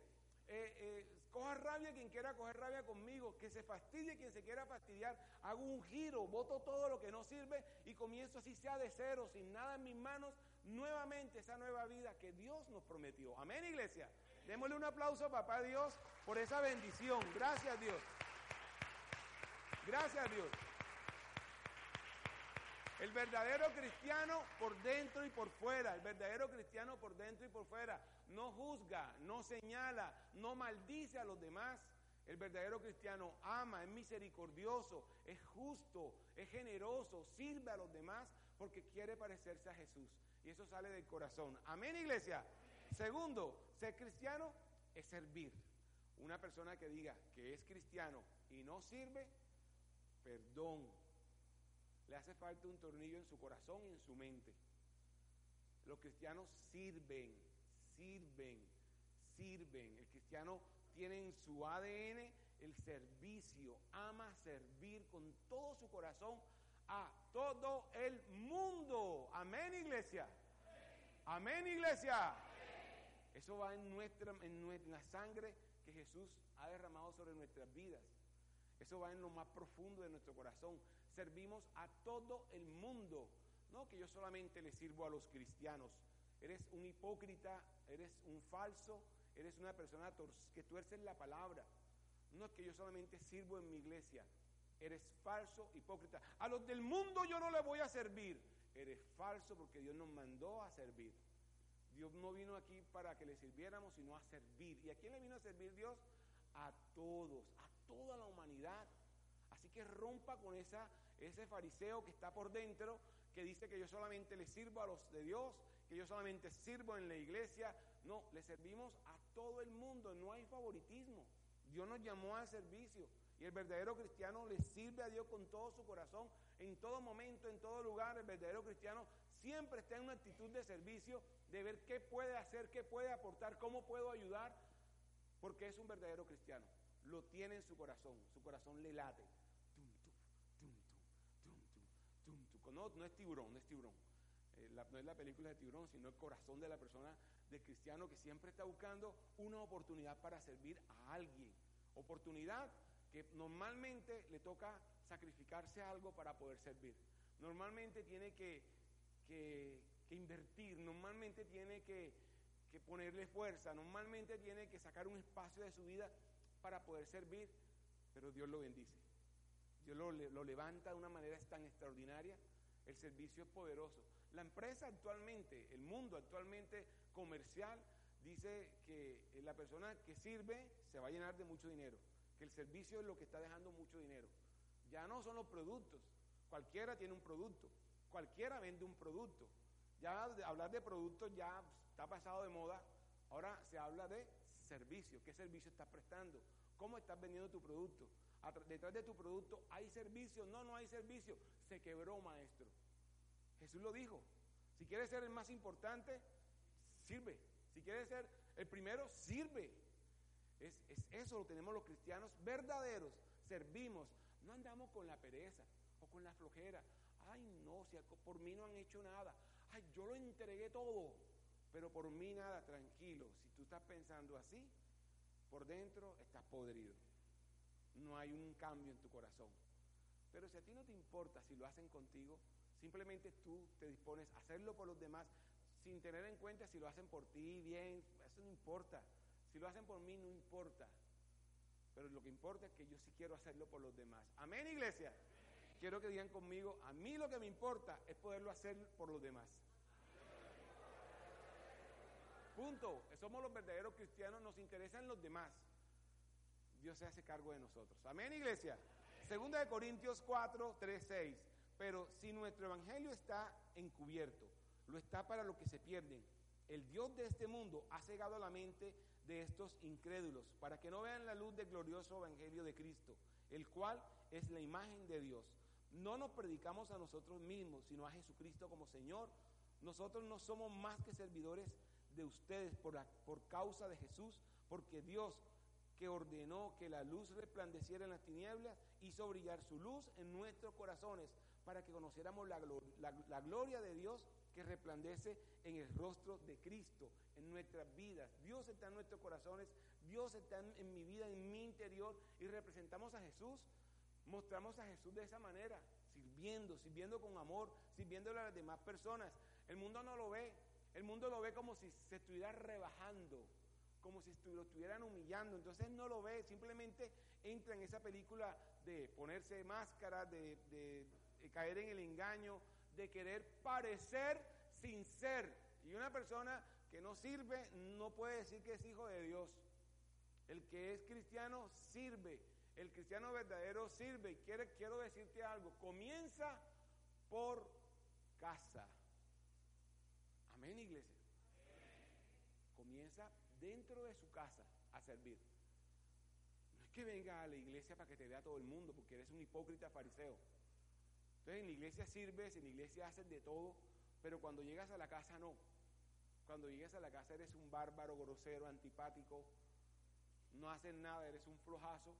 Eh, eh, coja rabia quien quiera coger rabia conmigo, que se fastidie quien se quiera fastidiar, hago un giro, voto todo lo que no sirve y comienzo así sea de cero, sin nada en mis manos, nuevamente esa nueva vida que Dios nos prometió. Amén, iglesia. Démosle un aplauso a papá Dios por esa bendición. Gracias Dios. Gracias Dios. El verdadero cristiano por dentro y por fuera, el verdadero cristiano por dentro y por fuera, no juzga, no señala, no maldice a los demás. El verdadero cristiano ama, es misericordioso, es justo, es generoso, sirve a los demás porque quiere parecerse a Jesús. Y eso sale del corazón. Amén, iglesia. Segundo, ser cristiano es servir. Una persona que diga que es cristiano y no sirve, perdón. Le hace falta un tornillo en su corazón y en su mente. Los cristianos sirven, sirven, sirven. El cristiano tiene en su ADN el servicio, ama servir con todo su corazón a todo el mundo. Amén, iglesia. Amén, iglesia. Eso va en nuestra, en la sangre que Jesús ha derramado sobre nuestras vidas. Eso va en lo más profundo de nuestro corazón. Servimos a todo el mundo. No que yo solamente le sirvo a los cristianos. Eres un hipócrita, eres un falso, eres una persona que tuerces la palabra. No es que yo solamente sirvo en mi iglesia. Eres falso, hipócrita. A los del mundo yo no le voy a servir. Eres falso porque Dios nos mandó a servir. Dios no vino aquí para que le sirviéramos, sino a servir. ¿Y a quién le vino a servir Dios? A todos, a toda la humanidad. Así que rompa con ese fariseo que está por dentro, que dice que yo solamente le sirvo a los de Dios, que yo solamente sirvo en la iglesia. No, le servimos a todo el mundo, no hay favoritismo. Dios nos llamó al servicio y el verdadero cristiano le sirve a Dios con todo su corazón, en todo momento, en todo lugar. El verdadero cristiano siempre está en una actitud de servicio, de ver qué puede hacer, qué puede aportar, cómo puedo ayudar, porque es un verdadero cristiano. Lo tiene en su corazón, su corazón le late. No, no es tiburón, no es tiburón. Eh, no es la película de tiburón, sino el corazón de la persona, de cristiano que siempre está buscando una oportunidad para servir a alguien. Oportunidad que normalmente le toca sacrificarse algo para poder servir. Normalmente tiene que, invertir, normalmente tiene que, ponerle fuerza, normalmente tiene que sacar un espacio de su vida para poder servir, pero Dios lo bendice. Dios lo, lo levanta de una manera tan extraordinaria. El servicio es poderoso. La empresa actualmente, el mundo actualmente comercial, dice que la persona que sirve se va a llenar de mucho dinero que el servicio es lo que está dejando mucho dinero. Ya no son los productos. Cualquiera tiene un producto. Cualquiera vende un producto. Ya hablar de productos ya está pasado de moda. Ahora se habla de servicio. ¿Qué servicio estás prestando? ¿Cómo estás vendiendo tu producto? Detrás de tu producto hay servicio. No, no hay servicio. Se quebró, maestro. Jesús lo dijo. Si quieres ser el más importante, sirve. Si quieres ser el primero, sirve. Es, eso lo tenemos los cristianos verdaderos. Servimos. No andamos con la pereza o con la flojera. Ay, no, por mí no han hecho nada. Ay, yo lo entregué todo, pero por mí nada, tranquilo. Si tú estás pensando así, por dentro estás podrido. No hay un cambio en tu corazón. Pero si a ti no te importa si lo hacen contigo, simplemente tú te dispones a hacerlo por los demás sin tener en cuenta si lo hacen por ti bien, eso no importa. Si lo hacen por mí, no importa. Pero lo que importa es que yo sí quiero hacerlo por los demás. Amén, iglesia. Quiero que digan conmigo, a mí lo que me importa es poderlo hacer por los demás. Punto. Somos los verdaderos cristianos, nos interesan los demás. Dios se hace cargo de nosotros. Amén, iglesia. Segunda de Corintios 4, 3, 6. Pero si nuestro evangelio está encubierto, lo está para los que se pierden. El Dios de este mundo ha cegado la mente de estos incrédulos, para que no vean la luz del glorioso Evangelio de Cristo, el cual es la imagen de Dios. No nos predicamos a nosotros mismos, sino a Jesucristo como Señor. Nosotros no somos más que servidores de ustedes por, por causa de Jesús, porque Dios que ordenó que la luz resplandeciera en las tinieblas, hizo brillar su luz en nuestros corazones para que conociéramos la, gloria de Dios que resplandece en el rostro de Cristo, en nuestras vidas. Dios está en nuestros corazones, Dios está en, mi vida, en mi interior, y representamos a Jesús, mostramos a Jesús de esa manera, sirviendo, sirviendo con amor, sirviéndole a las demás personas. El mundo no lo ve, el mundo lo ve como si se estuviera rebajando, como si lo estuvieran humillando. Entonces no lo ve, simplemente entra en esa película de ponerse máscara, de caer en el engaño, de querer parecer sin ser. Y una persona que no sirve no puede decir que es hijo de Dios. El que es cristiano sirve. El cristiano verdadero sirve. Y quiero decirte algo. Comienza por casa. Amén, iglesia. Comienza dentro de su casa a servir. No es que venga a la iglesia para que te vea todo el mundo, porque eres un hipócrita fariseo. Entonces en la iglesia sirves, en la iglesia haces de todo, pero cuando llegas a la casa no. Cuando llegas a la casa eres un bárbaro, grosero, antipático, no haces nada, eres un flojazo,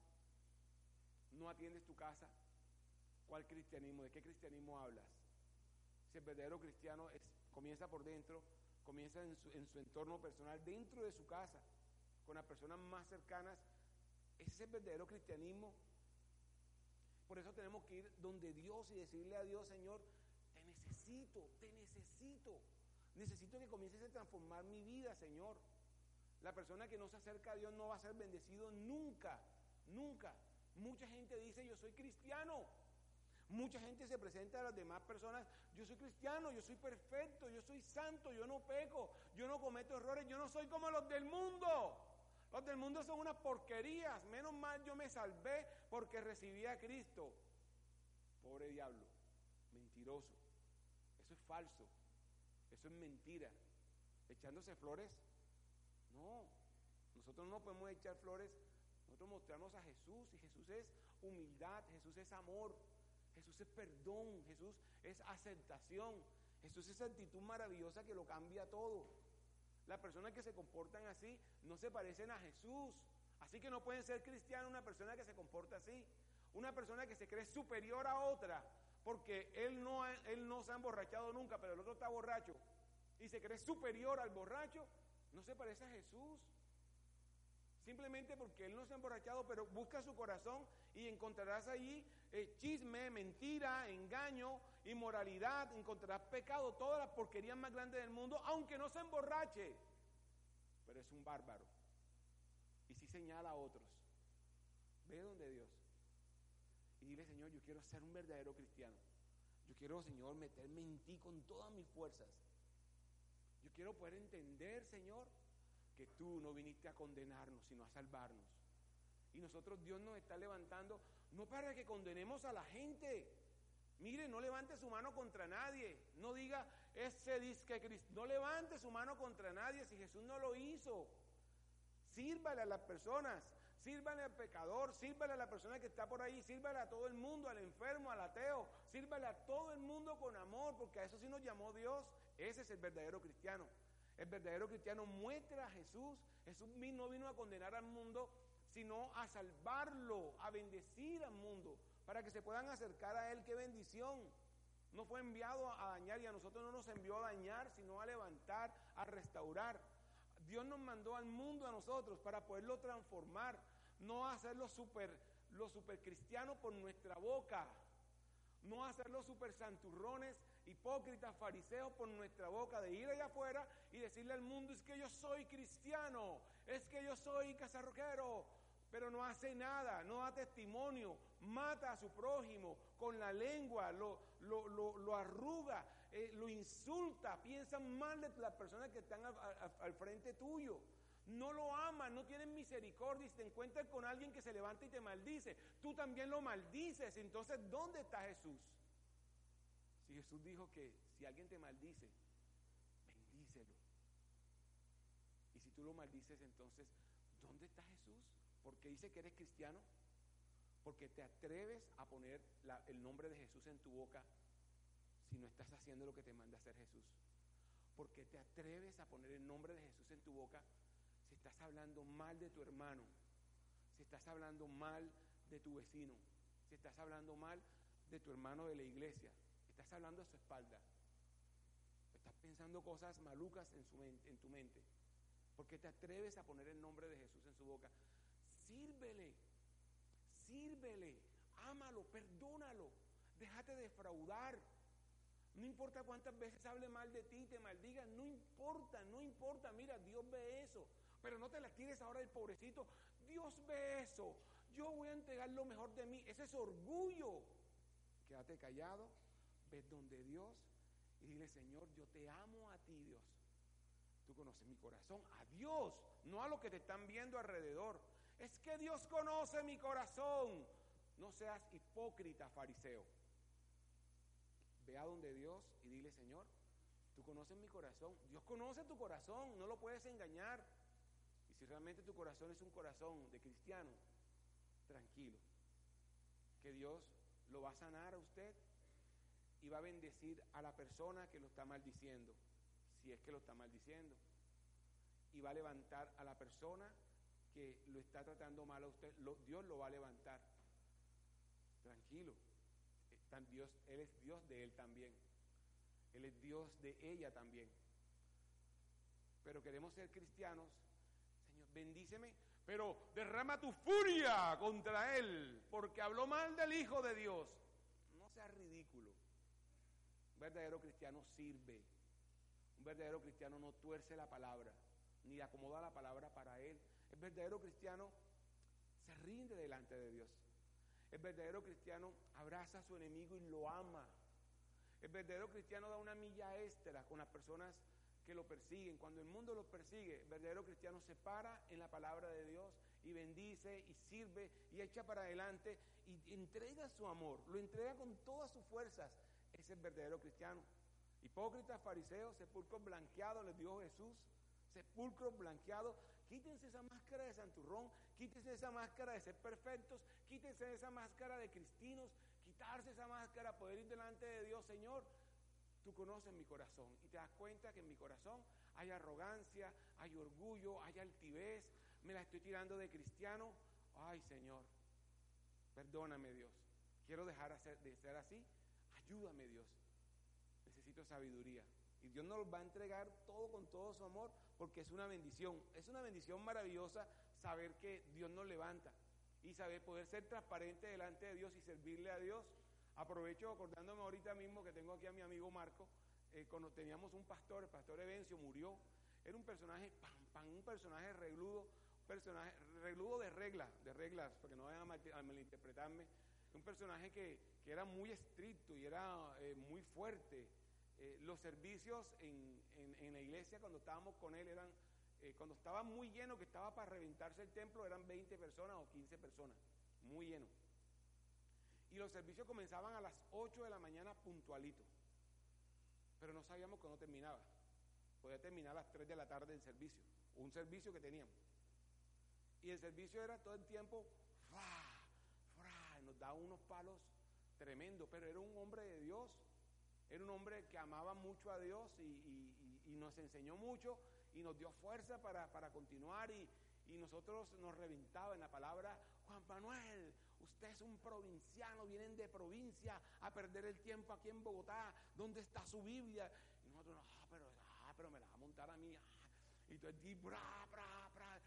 no atiendes tu casa. ¿Cuál cristianismo? ¿De qué cristianismo hablas? Si el verdadero cristiano es, comienza por dentro, comienza en su, en su entorno personal, dentro de su casa, con las personas más cercanas, ese es el verdadero cristianismo por eso tenemos que ir donde Dios y decirle a Dios, Señor, te necesito, te necesito. Necesito que comiences a transformar mi vida, Señor. La persona que no se acerca a Dios no va a ser bendecido nunca, nunca. Mucha gente dice, yo soy cristiano. Mucha gente se presenta a las demás personas, yo soy cristiano, yo soy perfecto, yo soy santo, yo no peco, yo no cometo errores, yo no soy como los del mundo. Los del mundo son unas porquerías. Menos mal yo me salvé porque recibí a Cristo. Pobre diablo, mentiroso. Eso es falso. Eso es mentira. Echándose flores, no. Nosotros no podemos echar flores, nosotros mostramos a Jesús y Jesús es humildad, Jesús es amor, Jesús es perdón, Jesús es aceptación, Jesús es actitud maravillosa que lo cambia todo. Las personas que se comportan así no se parecen a Jesús. Así que no pueden ser cristianos una persona que se comporta así. Una persona que se cree superior a otra porque él no, él no se ha emborrachado nunca, pero el otro está borracho y se cree superior al borracho, no se parece a Jesús. Simplemente porque él no se ha emborrachado, pero busca su corazón y encontrarás allí eh, chisme, mentira, engaño, inmoralidad, encontrarás pecado, todas las porquerías más grandes del mundo, aunque no se emborrache. Pero es un bárbaro. Y si señala a otros. Ve donde Dios. Y dile, Señor, yo quiero ser un verdadero cristiano. Yo quiero, Señor, meterme en ti con todas mis fuerzas. Yo quiero poder entender, Señor, que tú no viniste a condenarnos, sino a salvarnos. Y nosotros Dios nos está levantando, no para que condenemos a la gente. Mire, no levante su mano contra nadie. No diga, ese disque Cristo. No levante su mano contra nadie si Jesús no lo hizo. Sírvale a las personas, sírvale al pecador, sírvale a la persona que está por ahí, sírvale a todo el mundo, al enfermo, al ateo, sírvale a todo el mundo con amor, porque a eso sí nos llamó Dios. Ese es el verdadero cristiano. El verdadero cristiano muestra a Jesús. Jesús no vino a condenar al mundo, sino a salvarlo, a bendecir al mundo, para que se puedan acercar a Él. ¡Qué bendición! No fue enviado a dañar y a nosotros no nos envió a dañar, sino a levantar, a restaurar. Dios nos mandó al mundo a nosotros para poderlo transformar, no hacerlo super, lo super cristiano por nuestra boca, no hacerlo super santurrones, hipócritas, fariseos por nuestra boca, de ir allá afuera y decirle al mundo, es que yo soy cristiano, es que yo soy casarroquero, pero no hace nada, no da testimonio, mata a su prójimo con la lengua, lo, arruga, eh, lo insulta, piensan mal de las personas que están al frente tuyo. No lo aman, no tienen misericordia y te encuentras con alguien que se levanta y te maldice. Tú también lo maldices. Entonces, ¿dónde está Jesús? Si Jesús dijo que si alguien te maldice, bendícelo. Y si tú lo maldices, entonces, ¿dónde está Jesús? Porque dice que eres cristiano. Porque te atreves a poner el nombre de Jesús en tu boca si no estás haciendo lo que te manda hacer Jesús. Porque te atreves a poner el nombre de Jesús en tu boca si estás hablando mal de tu hermano, si estás hablando mal de tu vecino, si estás hablando mal de tu hermano de la iglesia, estás hablando a su espalda, estás pensando cosas malucas en, su en tu mente, porque te atreves a poner el nombre de Jesús en su boca. Sírvele, sírvele, ámalo, perdónalo, déjate defraudar. No importa cuántas veces hable mal de ti, te maldiga, no importa, no importa. Mira, Dios ve eso. Pero no te la tires ahora el pobrecito. Dios ve eso. Yo voy a entregar lo mejor de mí. Ese es orgullo. Quédate callado, ves donde Dios y dile, Señor, yo te amo a ti, Dios. Tú conoces mi corazón, a Dios, no a lo que te están viendo alrededor. Es que Dios conoce mi corazón. No seas hipócrita, fariseo. Ve a donde Dios y dile, Señor, tú conoces mi corazón. Dios conoce tu corazón, no lo puedes engañar. Y si realmente tu corazón es un corazón de cristiano, tranquilo, que Dios lo va a sanar a usted y va a bendecir a la persona que lo está maldiciendo, si es que lo está maldiciendo. Y va a levantar a la persona que lo está tratando mal a usted, Dios lo va a levantar. Tranquilo. Dios, él es Dios de él también. Él es Dios de ella también. Pero queremos ser cristianos bendíceme, pero derrama tu furia contra él, porque habló mal del Hijo de Dios. No seas ridículo. Un verdadero cristiano sirve. Un verdadero cristiano no tuerce la palabra, ni acomoda la palabra para él. El verdadero cristiano se rinde delante de Dios. El verdadero cristiano abraza a su enemigo y lo ama. El verdadero cristiano da una milla extra con las personas que lo persiguen. Cuando el mundo los persigue, el verdadero cristiano se para en la palabra de Dios y bendice y sirve y echa para adelante y entrega su amor, lo entrega con todas sus fuerzas. Es el verdadero cristiano. Hipócritas, fariseos, sepulcros blanqueados, les dijo Jesús. Sepulcros blanqueados. Quítense esa máscara de santurrón, quítense esa máscara de ser perfectos, quítense esa máscara de cristinos, quitarse esa máscara, poder ir delante de Dios, Señor. Tú conoces mi corazón y te das cuenta que en mi corazón hay arrogancia, hay orgullo, hay altivez, me la estoy tirando de cristiano. Ay, Señor, perdóname Dios. Quiero dejar de ser así. Ayúdame Dios. Necesito sabiduría. Y Dios nos va a entregar todo con todo su amor porque es una bendición. Es una bendición maravillosa saber que Dios nos levanta y saber poder ser transparente delante de Dios y servirle a Dios. Aprovecho acordándome ahorita mismo que tengo aquí a mi amigo Marco. Eh, cuando teníamos un pastor, el pastor Evencio murió. Era un personaje, un personaje regludo, un personaje regludo de reglas, de reglas, porque no vayan a, malinterpretarme. Un personaje que, era muy estricto y era eh, muy fuerte eh, los servicios en, en, la iglesia cuando estábamos con él eran, eh, cuando estaba muy lleno, que estaba para reventarse el templo, eran 20 personas o 15 personas, muy lleno. Y los servicios comenzaban a las 8 de la mañana puntualito, pero no sabíamos cuándo terminaba. Podía terminar a las 3 de la tarde el servicio, un servicio que teníamos. Y el servicio era todo el tiempo, ¡fra! nos daba unos palos tremendos, pero era un hombre de Dios era un hombre que amaba mucho a Dios y, nos enseñó mucho y nos dio fuerza para, continuar y, nosotros nos reventaba en la palabra, Juan Manuel, usted es un provinciano, vienen de provincia a perder el tiempo aquí en Bogotá, ¿dónde está su Biblia? Y nosotros, ah, pero, ah, pero me la va a montar a mí. Ah. Y entonces, bra, bra, bra.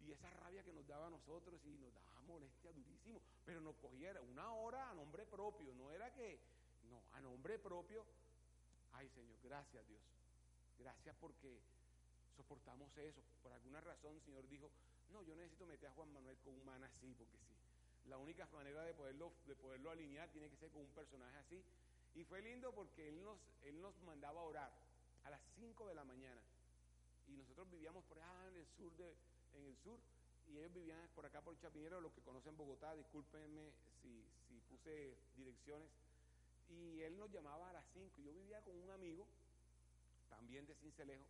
Y esa rabia que nos daba a nosotros y nos daba molestia durísimo, pero nos cogiera una hora a nombre propio, no era que no, a nombre propio. Ay, Señor, gracias Dios. Gracias porque soportamos eso. Por alguna razón el Señor dijo, no, yo necesito meter a Juan Manuel con un man así, porque sí. La única manera de poderlo, de poderlo alinear tiene que ser con un personaje así. Y fue lindo porque él nos, él nos mandaba a orar a las 5 de la mañana. Y nosotros vivíamos por allá en el sur de, en el sur, y ellos vivían por acá por Chapinero, los que conocen Bogotá, discúlpenme si, si puse direcciones y él nos llamaba a las 5. Yo vivía con un amigo, también de Cincelejo,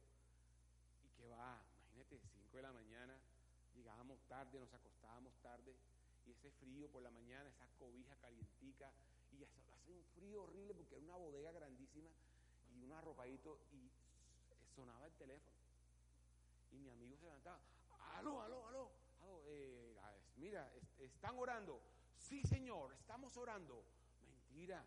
y que va, imagínate, 5 de la mañana, llegábamos tarde, nos acostábamos tarde, y ese frío por la mañana, esa cobija calientica, y hace un frío horrible porque era una bodega grandísima y un arropadito, y sonaba el teléfono. Y mi amigo se levantaba, aló, aló, aló, aló eh, mira, están orando. Sí, señor, estamos orando. Mentira,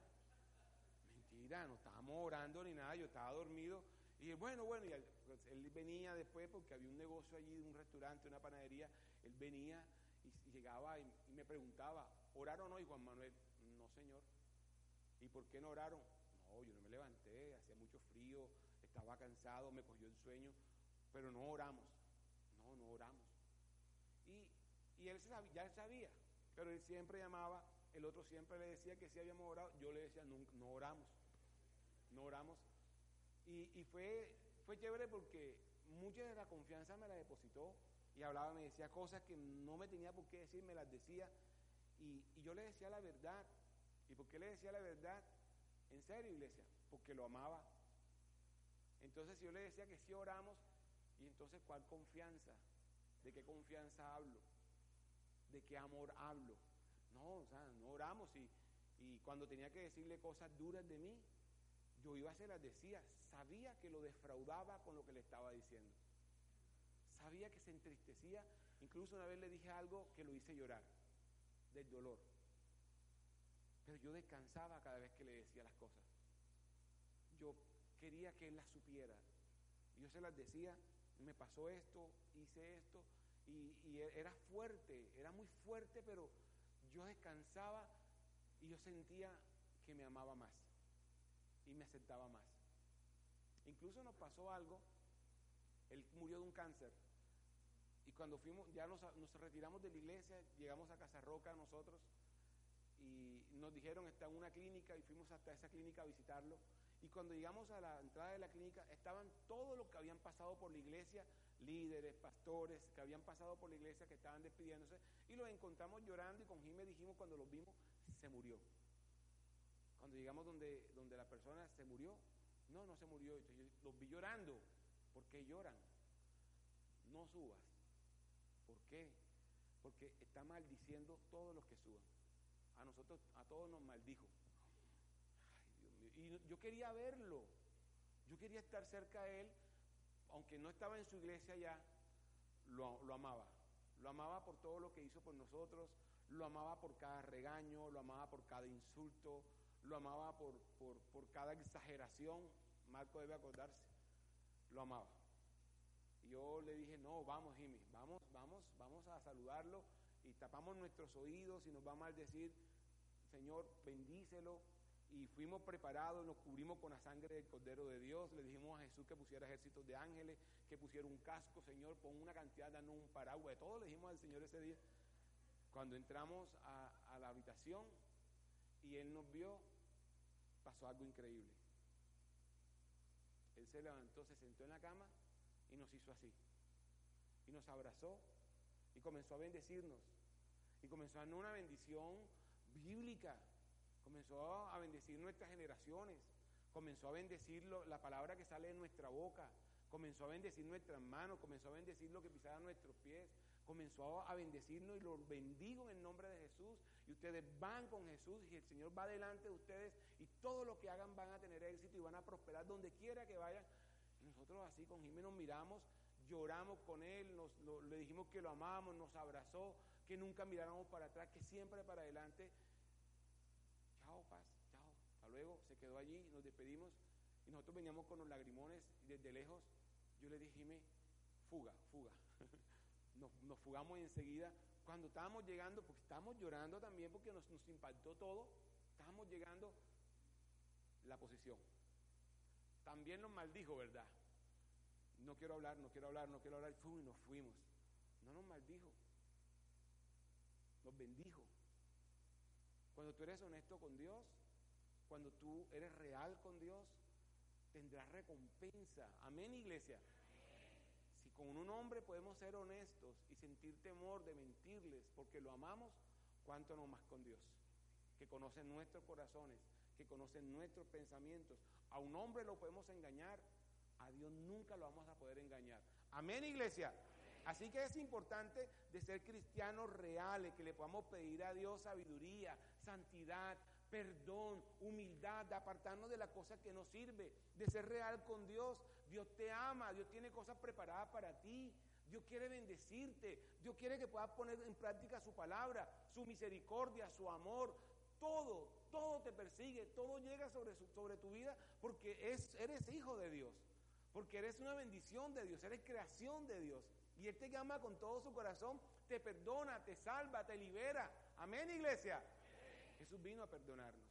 no estábamos orando ni nada, yo estaba dormido. Y bueno, bueno, pues, él, venía después porque había un negocio allí, un restaurante, una panadería. Él venía y, llegaba y, me preguntaba, ¿oraron hoy, Juan Manuel? No, señor. ¿Y por qué no oraron? No, yo no me levanté, hacía mucho frío, estaba cansado, me cogió el sueño, pero no oramos. No, no oramos. Y, y él ya sabía, pero él siempre llamaba, el otro siempre le decía que sí habíamos orado, yo le decía, no, no oramos no oramos. Y, fue, fue chévere porque mucha de la confianza me la depositó y hablaba, me decía cosas que no me tenía por qué decir, me las decía. Y, yo le decía la verdad. ¿Y por qué le decía la verdad? En serio, iglesia, porque lo amaba. Entonces yo le decía que sí oramos, y entonces ¿cuál confianza? ¿De qué confianza hablo? ¿De qué amor hablo? No, o sea, no oramos y, y cuando tenía que decirle cosas duras de mí, yo iba a se las decía, sabía que lo defraudaba con lo que le estaba diciendo. Sabía que se entristecía, incluso una vez le dije algo que lo hice llorar, del dolor. Pero yo descansaba cada vez que le decía las cosas. Yo quería que él las supiera. Yo se las decía, me pasó esto, hice esto, y era fuerte, era muy fuerte, pero yo descansaba y yo sentía que me amaba más y me aceptaba más. Incluso nos pasó algo, él murió de un cáncer y cuando fuimos, ya nos, retiramos de la iglesia, llegamos a Casa Roca nosotros y nos dijeron está en una clínica y fuimos hasta esa clínica a visitarlo. Y cuando llegamos a la entrada de la clínica estaban todos los que habían pasado por la iglesia, líderes, pastores, que habían pasado por la iglesia, que estaban despidiéndose, y los encontramos llorando y con Jiménez dijimos cuando los vimos, se murió. Cuando llegamos donde, donde la persona se murió, No, no se murió. Yo los vi llorando. ¿Por qué lloran? No subas. ¿Por qué? Porque está maldiciendo todos los que suban. A nosotros, a todos nos maldijo. Ay, Dios mío. Y yo quería verlo. Yo quería estar cerca de él, aunque no estaba en su iglesia ya, lo, lo amaba. Lo amaba por todo lo que hizo por nosotros, lo amaba por cada regaño, lo amaba por cada insulto, lo amaba por, por, por cada exageración. Marco debe acordarse, lo amaba. Yo le dije, no, vamos Jimmy, vamos, vamos, vamos a saludarlo y tapamos nuestros oídos y nos va a maldecir, Señor, bendícelo. Y fuimos preparados, nos cubrimos con la sangre del Cordero de Dios, le dijimos a Jesús que pusiera ejércitos de ángeles, que pusiera un casco, Señor, pon una cantidad, danos un paraguas, de todo le dijimos al Señor ese día. Cuando entramos a la habitación y Él nos vio, pasó algo increíble. Él se levantó, se sentó en la cama y nos hizo así. Y nos abrazó y comenzó a bendecirnos. Y comenzó a darnos una bendición bíblica. Comenzó a bendecir nuestras generaciones. Comenzó a bendecir lo- la palabra que sale de nuestra boca. Comenzó a bendecir nuestras manos. Comenzó a bendecir lo que pisaban nuestros pies. Comenzó a bendecirnos y los bendigo en el nombre de Jesús. Ustedes van con Jesús y el Señor va delante de ustedes y todo lo que hagan van a tener éxito y van a prosperar donde quiera que vayan. Nosotros así con Jiménez nos miramos, lloramos con él, nos, le dijimos que lo amamos, nos abrazó, que nunca miráramos para atrás, que siempre para adelante. Chao, paz, chao. Hasta luego, se quedó allí, nos despedimos y nosotros veníamos con los lagrimones y desde lejos. Yo le dije, Jimé, fuga, fuga. <laughs> nos, nos fugamos enseguida. Cuando estábamos llegando, porque estábamos llorando también porque nos, impactó todo, estábamos llegando la posición. También nos maldijo, ¿verdad? No quiero hablar, no quiero hablar, no quiero hablar. Y nos fuimos. No nos maldijo. Nos bendijo. Cuando tú eres honesto con Dios, cuando tú eres real con Dios, tendrás recompensa. Amén, iglesia. Con un hombre podemos ser honestos y sentir temor de mentirles porque lo amamos, ¿cuánto no más con Dios? Que conoce nuestros corazones, que conoce nuestros pensamientos. A un hombre lo podemos engañar, a Dios nunca lo vamos a poder engañar. Amén, iglesia. Así que es importante de ser cristianos reales, que le podamos pedir a Dios sabiduría, santidad, perdón, humildad, de apartarnos de la cosa que no sirve, de ser real con Dios. Dios te ama, Dios tiene cosas preparadas para ti. Dios quiere bendecirte, Dios quiere que puedas poner en práctica su palabra, su misericordia, su amor. Todo, todo te persigue, todo llega sobre, sobre tu vida porque es, eres hijo de Dios, porque eres una bendición de Dios, eres creación de Dios. Y Él te ama con todo su corazón, te perdona, te salva, te libera. Amén, iglesia. Jesús vino a perdonarnos.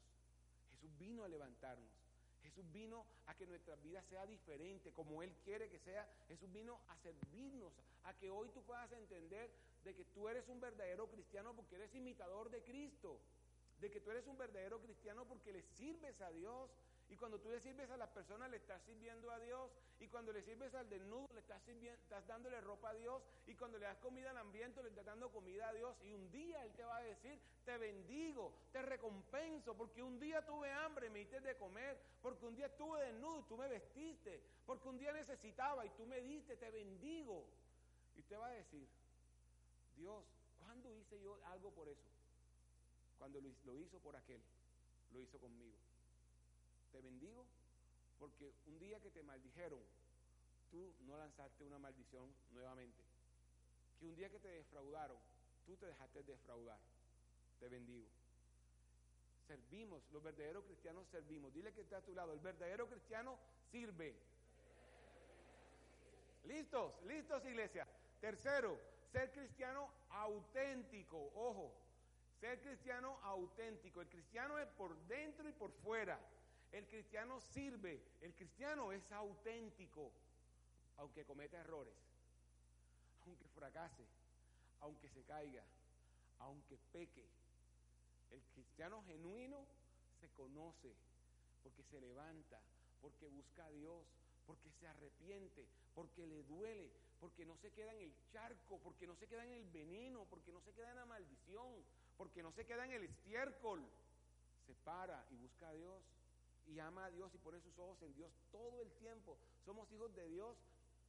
Jesús vino a levantarnos. Jesús vino a que nuestra vida sea diferente, como Él quiere que sea. Jesús vino a servirnos, a que hoy tú puedas entender de que tú eres un verdadero cristiano porque eres imitador de Cristo. De que tú eres un verdadero cristiano porque le sirves a Dios. Y cuando tú le sirves a las personas, le estás sirviendo a Dios. Y cuando le sirves al desnudo, le estás, dándole ropa a Dios. Y cuando le das comida al hambriento, le estás dando comida a Dios. Y un día Él te va a decir, te bendigo, te recompenso, porque un día tuve hambre me diste de comer. Porque un día estuve desnudo y tú me vestiste. Porque un día necesitaba y tú me diste, te bendigo. Y usted va a decir, Dios, ¿cuándo hice yo algo por eso? Cuando lo hizo por aquel, lo hizo conmigo. Te bendigo porque un día que te maldijeron, tú no lanzaste una maldición nuevamente. Que un día que te defraudaron, tú te dejaste defraudar. Te bendigo. Servimos, los verdaderos cristianos servimos. Dile que está a tu lado, el verdadero cristiano sirve. ¿Listos? ¿Listos, iglesia? Tercero, ser cristiano auténtico. Ojo, ser cristiano auténtico. El cristiano es por dentro y por fuera. El cristiano sirve. El cristiano es auténtico, aunque cometa errores, aunque fracase, aunque se caiga, aunque peque. El cristiano genuino se conoce porque se levanta, porque busca a Dios, porque se arrepiente, porque le duele, porque no se queda en el charco, porque no se queda en el veneno, porque no se queda en la maldición, porque no se queda en el estiércol. Se para y busca a Dios y ama a Dios y pone sus ojos en Dios todo el tiempo. Somos hijos de Dios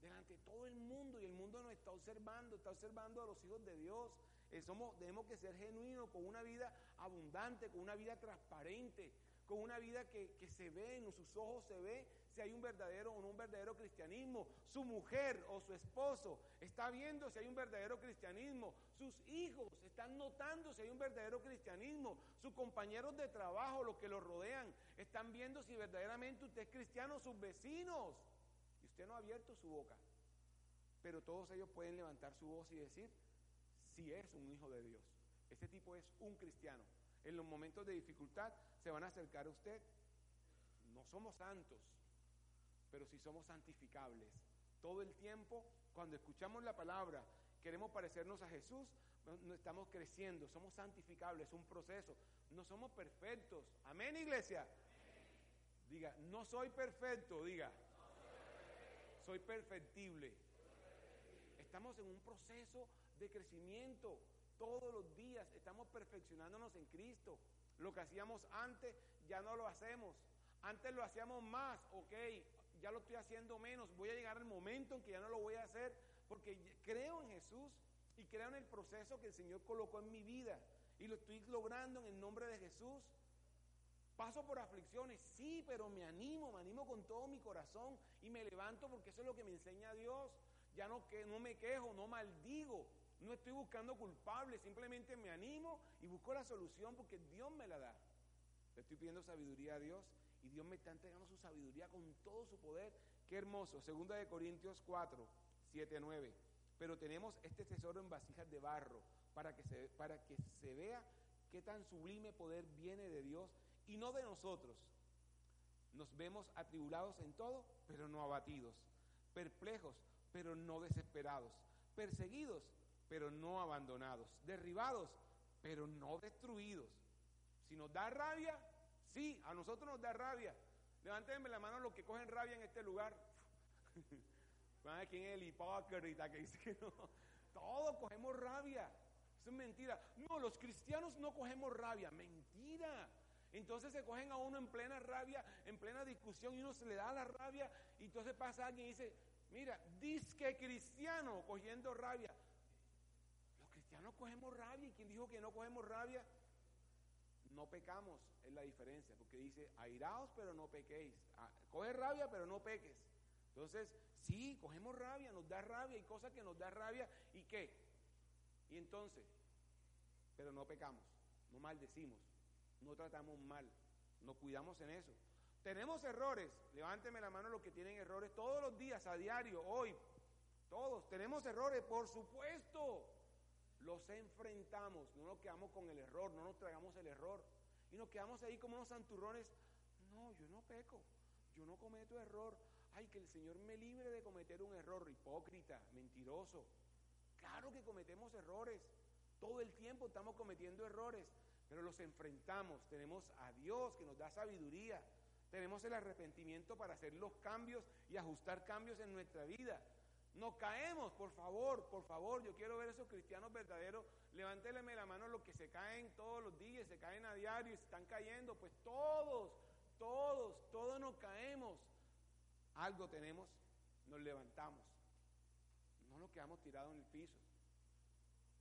delante de todo el mundo y el mundo nos está observando, está observando a los hijos de Dios. Eh, somos, tenemos que ser genuinos con una vida abundante, con una vida transparente, con una vida que, que se ve, en sus ojos se ve si hay un verdadero o no un verdadero cristianismo. Su mujer o su esposo está viendo si hay un verdadero cristianismo. Sus hijos están notando si hay un verdadero cristianismo. Sus compañeros de trabajo, los que lo rodean, están viendo si verdaderamente usted es cristiano. Sus vecinos. Y usted no ha abierto su boca. Pero todos ellos pueden levantar su voz y decir si es un hijo de Dios. Ese tipo es un cristiano. En los momentos de dificultad se van a acercar a usted. No somos santos, pero si somos santificables. Todo el tiempo, cuando escuchamos la palabra, queremos parecernos a Jesús, estamos creciendo, somos santificables, es un proceso. No somos perfectos. Amén, iglesia. Diga, no soy perfecto, diga. Soy perfectible. Estamos en un proceso de crecimiento todos los días. Estamos perfeccionándonos en Cristo. Lo que hacíamos antes ya no lo hacemos. Antes lo hacíamos más, ok, ya lo estoy haciendo menos, voy a llegar al momento en que ya no lo voy a hacer, porque creo en Jesús y creo en el proceso que el Señor colocó en mi vida y lo estoy logrando en el nombre de Jesús. Paso por aflicciones, sí, pero me animo, me animo con todo mi corazón y me levanto porque eso es lo que me enseña Dios. Ya no, que, no me quejo, no maldigo, no estoy buscando culpables, simplemente me animo y busco la solución porque Dios me la da. Le estoy pidiendo sabiduría a Dios y Dios me está entregando su sabiduría con todo su poder. Qué hermoso. Segunda de Corintios 4, 7, 9. Pero tenemos este tesoro en vasijas de barro para que se, para que se vea qué tan sublime poder viene de Dios y no de nosotros. Nos vemos atribulados en todo, pero no abatidos. Perplejos, pero no desesperados. Perseguidos, pero no abandonados. Derribados, pero no destruidos. Si nos da rabia, Sí, a nosotros nos da rabia. Levántenme la mano los que cogen rabia en este lugar. <laughs> ¿Quién es el hipócrita que dice que no? Todos cogemos rabia. Eso es mentira. No, los cristianos no cogemos rabia. Mentira. Entonces se cogen a uno en plena rabia, en plena discusión, y uno se le da la rabia, y entonces pasa alguien y dice, mira, disque cristiano cogiendo rabia. Los cristianos cogemos rabia, ¿y quién dijo que no cogemos rabia? No pecamos, es la diferencia, porque dice, airaos pero no pequéis, ah, coge rabia pero no peques. Entonces, sí, cogemos rabia, nos da rabia, hay cosas que nos da rabia, ¿y qué? Y entonces, pero no pecamos, no maldecimos, no tratamos mal, nos cuidamos en eso. Tenemos errores, levánteme la mano los que tienen errores todos los días, a diario, hoy, todos, tenemos errores, por supuesto los enfrentamos, no nos quedamos con el error, no nos tragamos el error y nos quedamos ahí como unos santurrones. No, yo no peco, yo no cometo error. Ay, que el Señor me libre de cometer un error, hipócrita, mentiroso. Claro que cometemos errores, todo el tiempo estamos cometiendo errores, pero los enfrentamos. Tenemos a Dios que nos da sabiduría, tenemos el arrepentimiento para hacer los cambios y ajustar cambios en nuestra vida. Nos caemos, por favor, por favor. Yo quiero ver esos cristianos verdaderos. Levántele la mano los que se caen todos los días, se caen a diario y se están cayendo. Pues todos, todos, todos nos caemos. Algo tenemos, nos levantamos. No nos quedamos tirados en el piso.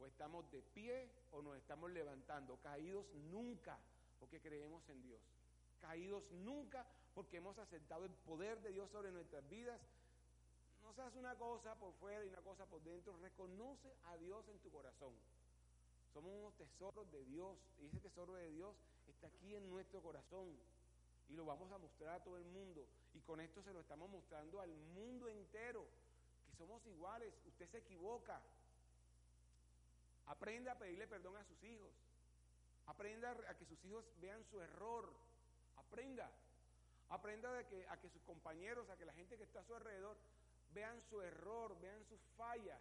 O estamos de pie o nos estamos levantando. Caídos nunca porque creemos en Dios. Caídos nunca porque hemos aceptado el poder de Dios sobre nuestras vidas no seas una cosa por fuera y una cosa por dentro. Reconoce a Dios en tu corazón. Somos unos tesoros de Dios. Y ese tesoro de Dios está aquí en nuestro corazón. Y lo vamos a mostrar a todo el mundo. Y con esto se lo estamos mostrando al mundo entero. Que somos iguales. Usted se equivoca. Aprenda a pedirle perdón a sus hijos. Aprenda a que sus hijos vean su error. Aprenda. Aprenda de que, a que sus compañeros, a que la gente que está a su alrededor vean su error, vean sus fallas.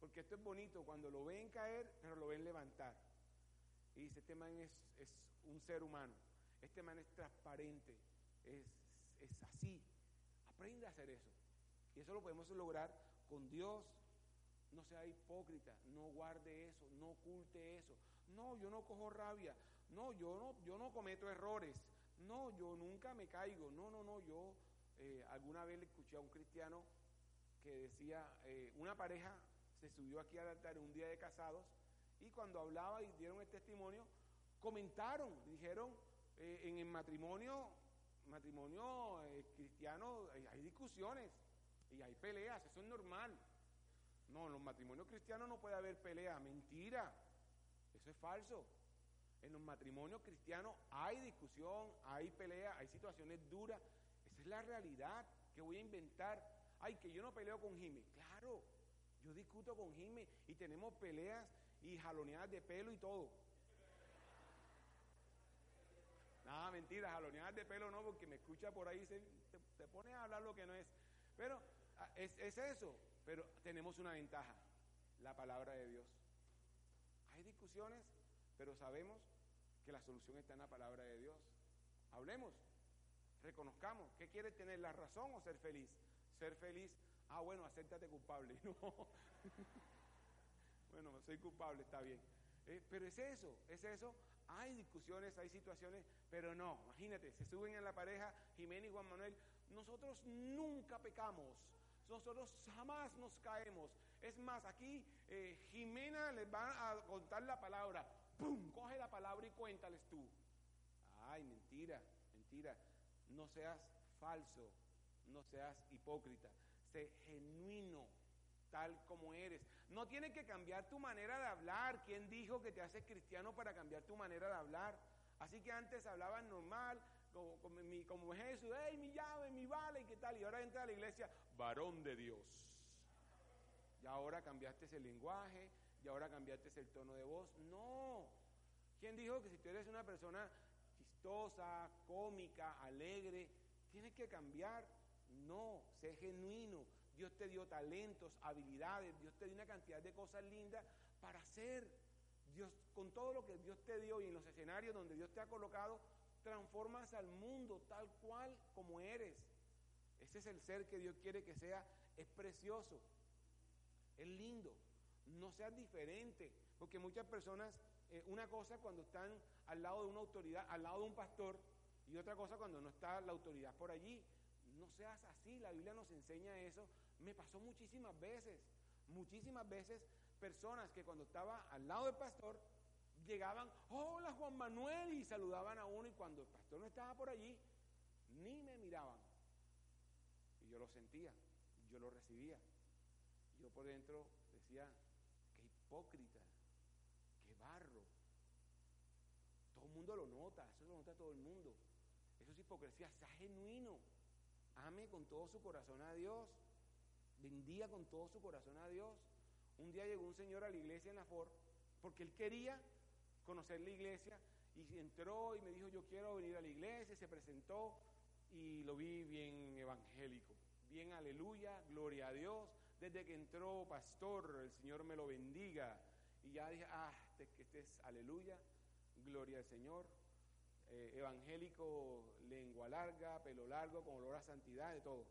Porque esto es bonito, cuando lo ven caer, pero lo ven levantar. Y dice, este man es, un ser humano, este man es transparente, es, es así. Aprende a hacer eso. Y eso lo podemos lograr con Dios. No sea hipócrita, no guarde eso, no oculte eso. No, yo no cojo rabia. No, yo no, yo no cometo errores. No, yo nunca me caigo. No, no, no, yo eh, alguna vez le escuché a un cristiano que decía, eh, una pareja se subió aquí al altar un día de casados y cuando hablaba y dieron el testimonio, comentaron, dijeron, eh, en el matrimonio, matrimonio cristiano hay discusiones y hay peleas, eso es normal. No, en los matrimonios cristianos no puede haber pelea, mentira, eso es falso. En los matrimonios cristianos hay discusión, hay pelea, hay situaciones duras. Es la realidad que voy a inventar. Ay, que yo no peleo con Jimmy. Claro, yo discuto con Jimmy y tenemos peleas y jaloneadas de pelo y todo. Nada, mentira, jaloneadas de pelo no, porque me escucha por ahí, se, te, pone a hablar lo que no es. Pero ah, es, es eso, pero tenemos una ventaja, la palabra de Dios. Hay discusiones, pero sabemos que la solución está en la palabra de Dios. Hablemos, reconozcamos, ¿qué quieres tener, la razón o ser feliz? Ser feliz, ah, bueno, acéptate culpable. <laughs> No. bueno, soy culpable, está bien. Eh, pero es eso, es eso. Hay discusiones, hay situaciones, pero no, imagínate, se suben en la pareja Jiménez y Juan Manuel. Nosotros nunca pecamos, nosotros jamás nos caemos. Es más, aquí eh, Jimena les va a contar la palabra. ¡Pum! Coge la palabra y cuéntales tú. Ay, mentira, mentira. No seas falso, no seas hipócrita. Sé genuino, tal como eres. No tienes que cambiar tu manera de hablar. ¿Quién dijo que te haces cristiano para cambiar tu manera de hablar? Así que antes hablaban normal, como, Jesús, hey, mi llave, mi vale, ¿y qué tal? Y ahora entra a la iglesia, varón de Dios. Y ahora cambiaste ese lenguaje, y ahora cambiaste el tono de voz. No. ¿Quién dijo que si tú eres una persona cómica, alegre, tienes que cambiar? No, sé genuino. Dios te dio talentos, habilidades, Dios te dio una cantidad de cosas lindas para hacer. Dios, con todo lo que Dios te dio y en los escenarios donde Dios te ha colocado, transformas al mundo tal cual como eres. Ese es el ser que Dios quiere que sea. Es precioso, es lindo no seas diferente, porque muchas personas, eh, una cosa cuando están al lado de una autoridad, al lado de un pastor, y otra cosa cuando no está la autoridad por allí. No seas así, la Biblia nos enseña eso. Me pasó muchísimas veces, muchísimas veces personas que cuando estaba al lado del pastor llegaban, hola Juan Manuel, y saludaban a uno y cuando el pastor no estaba por allí, ni me miraban. Y yo lo sentía, yo lo recibía. Yo por dentro decía, hipócrita, qué barro. Todo el mundo lo nota, eso lo nota todo el mundo. Eso es hipocresía, sea genuino. Ame con todo su corazón a Dios. Bendiga con todo su corazón a Dios. Un día llegó un señor a la iglesia en la Ford porque él quería conocer la iglesia y entró y me dijo yo quiero venir a la iglesia, se presentó y lo vi bien evangélico, bien aleluya, gloria a Dios, desde que entró pastor, el Señor me lo bendiga. Y ya dije, ah, este, este es aleluya, gloria al Señor. Eh, evangélico, lengua larga, pelo largo, con olor a santidad, de todo.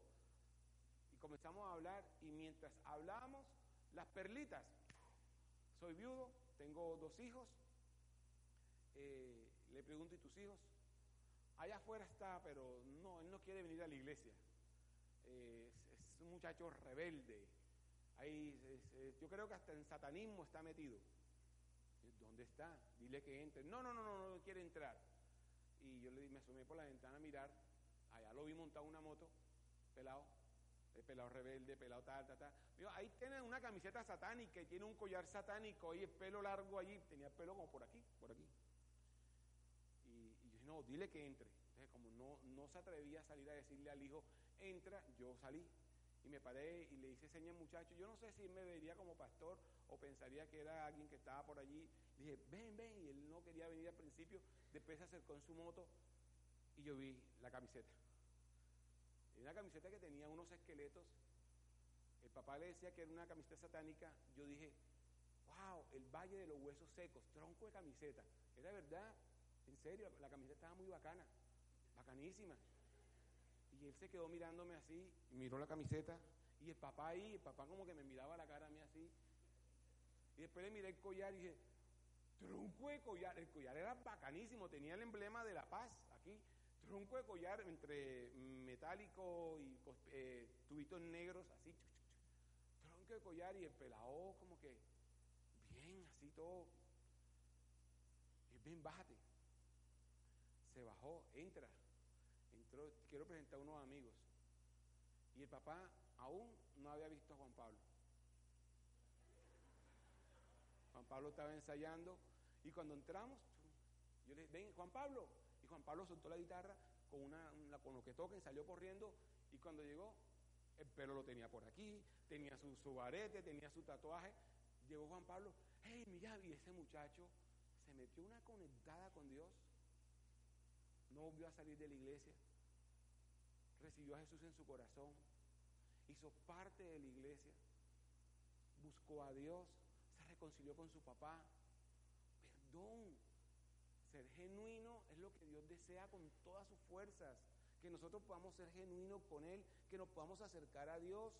Y comenzamos a hablar y mientras hablábamos, las perlitas. Soy viudo, tengo dos hijos. Eh, le pregunto, ¿y tus hijos? Allá afuera está, pero no, él no quiere venir a la iglesia. Eh, es un muchacho rebelde, Ahí, yo creo que hasta en satanismo está metido. ¿Dónde está? Dile que entre. No, no, no, no, no quiere entrar. Y yo le me asomé por la ventana a mirar. Allá lo vi montado una moto, pelado, pelado rebelde, pelado tal, tal, tal. Digo, ahí tiene una camiseta satánica y tiene un collar satánico y el pelo largo allí. Tenía el pelo como por aquí, por aquí. Y, yo dije, no, dile que entre. Entonces, como no, no se atrevía a salir a decirle al hijo, entra, yo salí. Y me paré y le hice señas muchacho. Yo no sé si me vería como pastor o pensaría que era alguien que estaba por allí. Dije, ven, ven. Y él no quería venir al principio. Después se acercó en su moto y yo vi la camiseta. Era una camiseta que tenía unos esqueletos. El papá le decía que era una camiseta satánica. Yo dije, wow, el valle de los huesos secos, tronco de camiseta. Era verdad, en serio, la camiseta estaba muy bacana, bacanísima. Y él se quedó mirándome así, miró la camiseta, y el papá ahí, el papá como que me miraba la cara a mí así. Y después le miré el collar y dije, tronco de collar. El collar era bacanísimo, tenía el emblema de la paz aquí. tronco de collar entre metálico y eh, tubitos negros, así, tronco de collar y el pelado como que bien, así todo. Y ven, bájate. Se bajó, entra. Entró, quiero presentar a unos amigos. Y el papá aún no había visto a Juan Pablo. Juan Pablo estaba ensayando y cuando entramos, yo le dije, ven, Juan Pablo. Y Juan Pablo soltó la guitarra con, una, con lo que toca y salió corriendo. Y cuando llegó, el pelo lo tenía por aquí, tenía su, su arete, tenía su tatuaje. Llegó Juan Pablo, hey, mira, y ese muchacho se metió una conectada con Dios. No volvió a salir de la iglesia. Recibió a Jesús en su corazón. Hizo parte de la iglesia. Buscó a Dios. Se reconcilió con su papá. Perdón. Ser genuino es lo que Dios desea con todas sus fuerzas. Que nosotros podamos ser genuinos con Él, que nos podamos acercar a Dios.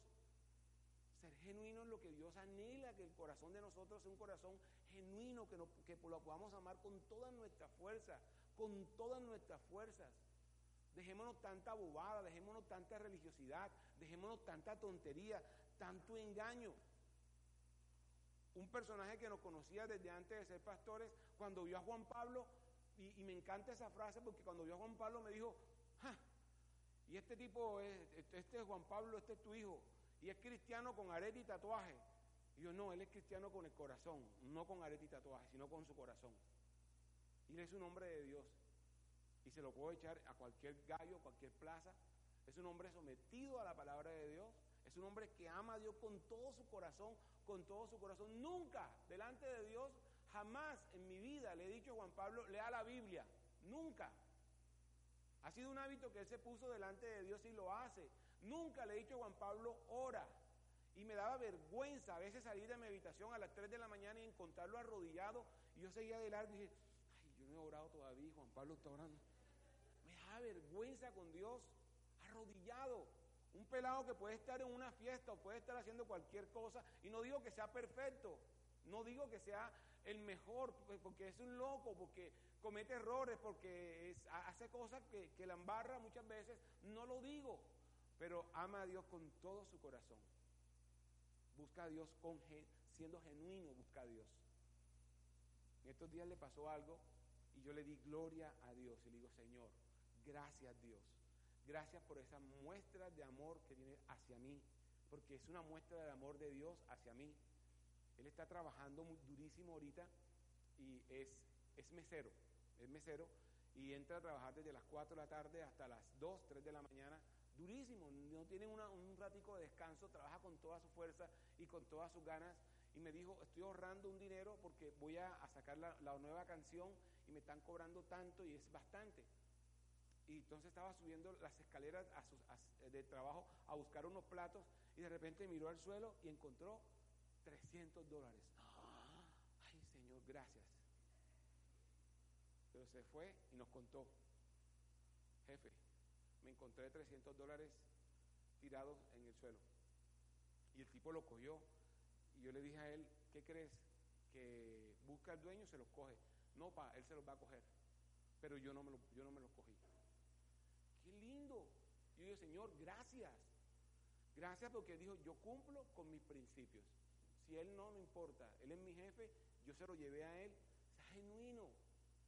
Ser genuino es lo que Dios anhela, que el corazón de nosotros sea un corazón genuino, que, que lo podamos amar con toda nuestra fuerza, con todas nuestras fuerzas. Dejémonos tanta bobada, dejémonos tanta religiosidad, dejémonos tanta tontería, tanto engaño. Un personaje que nos conocía desde antes de ser pastores, cuando vio a Juan Pablo, y, me encanta esa frase porque cuando vio a Juan Pablo me dijo, y este tipo es, este es Juan Pablo, este es tu hijo, y es cristiano con arete y tatuaje. Y yo, no, él es cristiano con el corazón, no con arete y tatuaje, sino con su corazón. Y él es un hombre de Dios. Y se lo puedo echar a cualquier gallo, cualquier plaza. Es un hombre sometido a la palabra de Dios. Es un hombre que ama a Dios con todo su corazón, con todo su corazón. Nunca delante de Dios, jamás en mi vida le he dicho a Juan Pablo, lea la Biblia. Nunca. Ha sido un hábito que él se puso delante de Dios y lo hace. Nunca le he dicho a Juan Pablo, ora. Y me daba vergüenza a veces salir de mi habitación a las 3 de la mañana y encontrarlo arrodillado. Y yo seguía de largo y dije, ay, yo no he orado todavía, Juan Pablo está orando. Me da vergüenza con Dios, arrodillado. Un pelado que puede estar en una fiesta o puede estar haciendo cualquier cosa. Y no digo que sea perfecto, no digo que sea el mejor, pues, porque es un loco, porque comete errores, porque hace cosas que, que la embarra muchas veces. No lo digo, pero ama a Dios con todo su corazón. Busca a Dios con, siendo genuino, busca a Dios. En estos días le pasó algo y yo le di gloria a Dios y le digo, Señor, gracias Dios. Gracias por esa muestra de amor que viene hacia mí, porque es una muestra de amor de Dios hacia mí. Él está trabajando muy durísimo ahorita y es, es mesero, es mesero y entra a trabajar desde las 4 de la tarde hasta las 2, 3 de la mañana durísimo, no tiene un ratico de descanso, trabaja con toda su fuerza y con todas sus ganas. Y me dijo, estoy ahorrando un dinero porque voy a, sacar la, nueva canción y me están cobrando tanto y es bastante. Y entonces estaba subiendo las escaleras de trabajo a buscar unos platos y de repente miró al suelo y encontró 300 dólares. Ay, Señor, gracias. Pero se fue y nos contó, jefe, me encontré 300 dólares tirados en el suelo. Y el tipo lo cogió. Y yo le dije a él, ¿qué crees? Que busca al dueño, se los coge. No, pa, él se los va a coger. Pero yo no me, lo, yo no me los cogí. Lindo. Yo dije, Señor, gracias. Gracias porque dijo, yo cumplo con mis principios. Si él no, me importa. Él es mi jefe, yo se lo llevé a él. Sea genuino,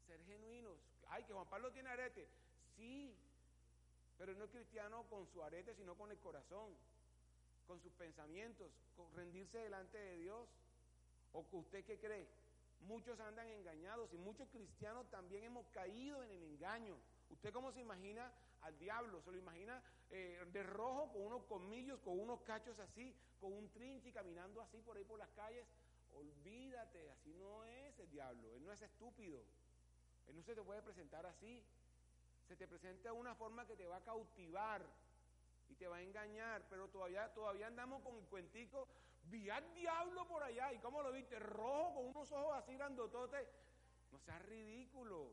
ser genuino. Ay, que Juan Pablo tiene arete. Sí, pero no es cristiano con su arete, sino con el corazón, con sus pensamientos, con rendirse delante de Dios. ¿O que usted qué cree? Muchos andan engañados y muchos cristianos también hemos caído en el engaño. ¿Usted cómo se imagina al diablo? ¿Se lo imagina eh, de rojo, con unos colmillos, con unos cachos así, con un trinche caminando así por ahí por las calles? Olvídate, así no es el diablo. Él no es estúpido. Él no se te puede presentar así se te presenta una forma que te va a cautivar y te va a engañar, pero todavía, todavía andamos con el cuentico, vi al diablo por allá, y cómo lo viste, rojo, con unos ojos así grandototes. No seas ridículo,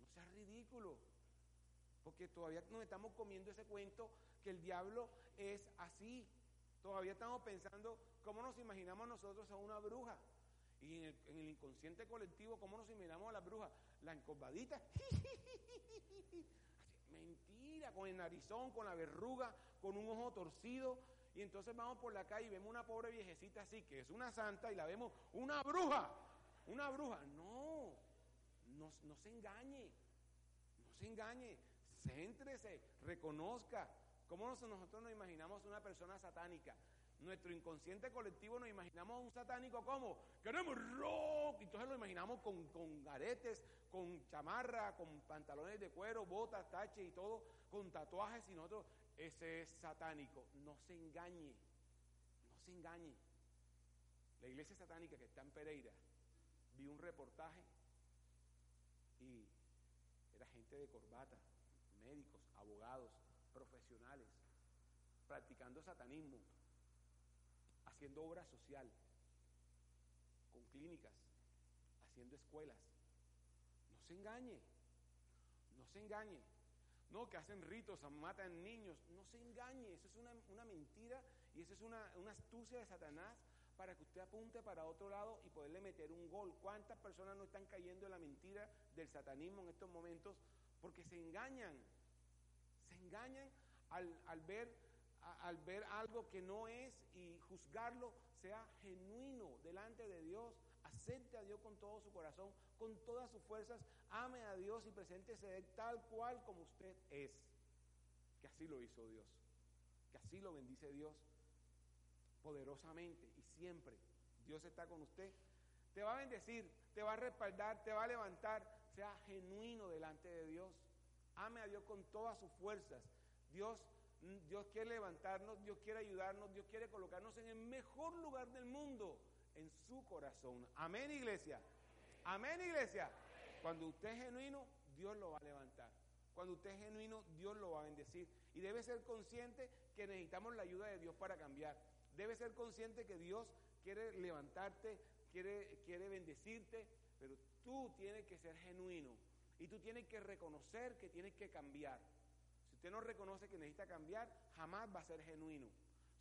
no seas ridículo, porque todavía nos estamos comiendo ese cuento que el diablo es así. Todavía estamos pensando cómo nos imaginamos nosotros a una bruja. Y en el, inconsciente colectivo, ¿cómo nos imaginamos a la bruja? la encorvadita. <laughs> Mentira, con el narizón, con la verruga, con un ojo torcido. Y entonces vamos por la calle y vemos una pobre viejecita así, que es una santa, y la vemos una bruja, una bruja. No, no, no se engañe, no se engañe, céntrese, reconozca. ¿Cómo nosotros nos imaginamos una persona satánica? nuestro inconsciente colectivo nos imaginamos un satánico como, queremos rock, entonces lo imaginamos con, con aretes, con chamarra, con pantalones de cuero, botas, taches y todo, con tatuajes y nosotros, ese es satánico. No se engañe, no se engañe. La iglesia satánica que está en Pereira, vi un reportaje y era gente de corbata, médicos, abogados, profesionales, practicando satanismo haciendo obra social, con clínicas, haciendo escuelas. No se engañe, no se engañe. No, que hacen ritos, matan niños. No se engañe, eso es una, mentira y eso es una, una astucia de Satanás para que usted apunte para otro lado y poderle meter un gol. ¿Cuántas personas no están cayendo en la mentira del satanismo en estos momentos? Porque se engañan, se engañan al, al ver al ver algo que no es y juzgarlo, sea genuino delante de Dios, acepte a Dios con todo su corazón, con todas sus fuerzas, ame a Dios y preséntese tal cual como usted es. Que así lo hizo Dios, que así lo bendice Dios poderosamente y siempre. Dios está con usted. Te va a bendecir, te va a respaldar, te va a levantar. Sea genuino delante de Dios. Ame a Dios con todas sus fuerzas. Dios Dios quiere levantarnos, Dios quiere ayudarnos, Dios quiere colocarnos en el mejor lugar del mundo, en su corazón. Amén, iglesia. Amén, iglesia. Cuando usted es genuino, Dios lo va a levantar. Cuando usted es genuino, Dios lo va a bendecir. Y debe ser consciente que necesitamos la ayuda de Dios para cambiar. Debe ser consciente que Dios quiere levantarte, quiere, quiere bendecirte, pero tú tienes que ser genuino. Y tú tienes que reconocer que tienes que cambiar usted no reconoce que necesita cambiar, jamás va a ser genuino.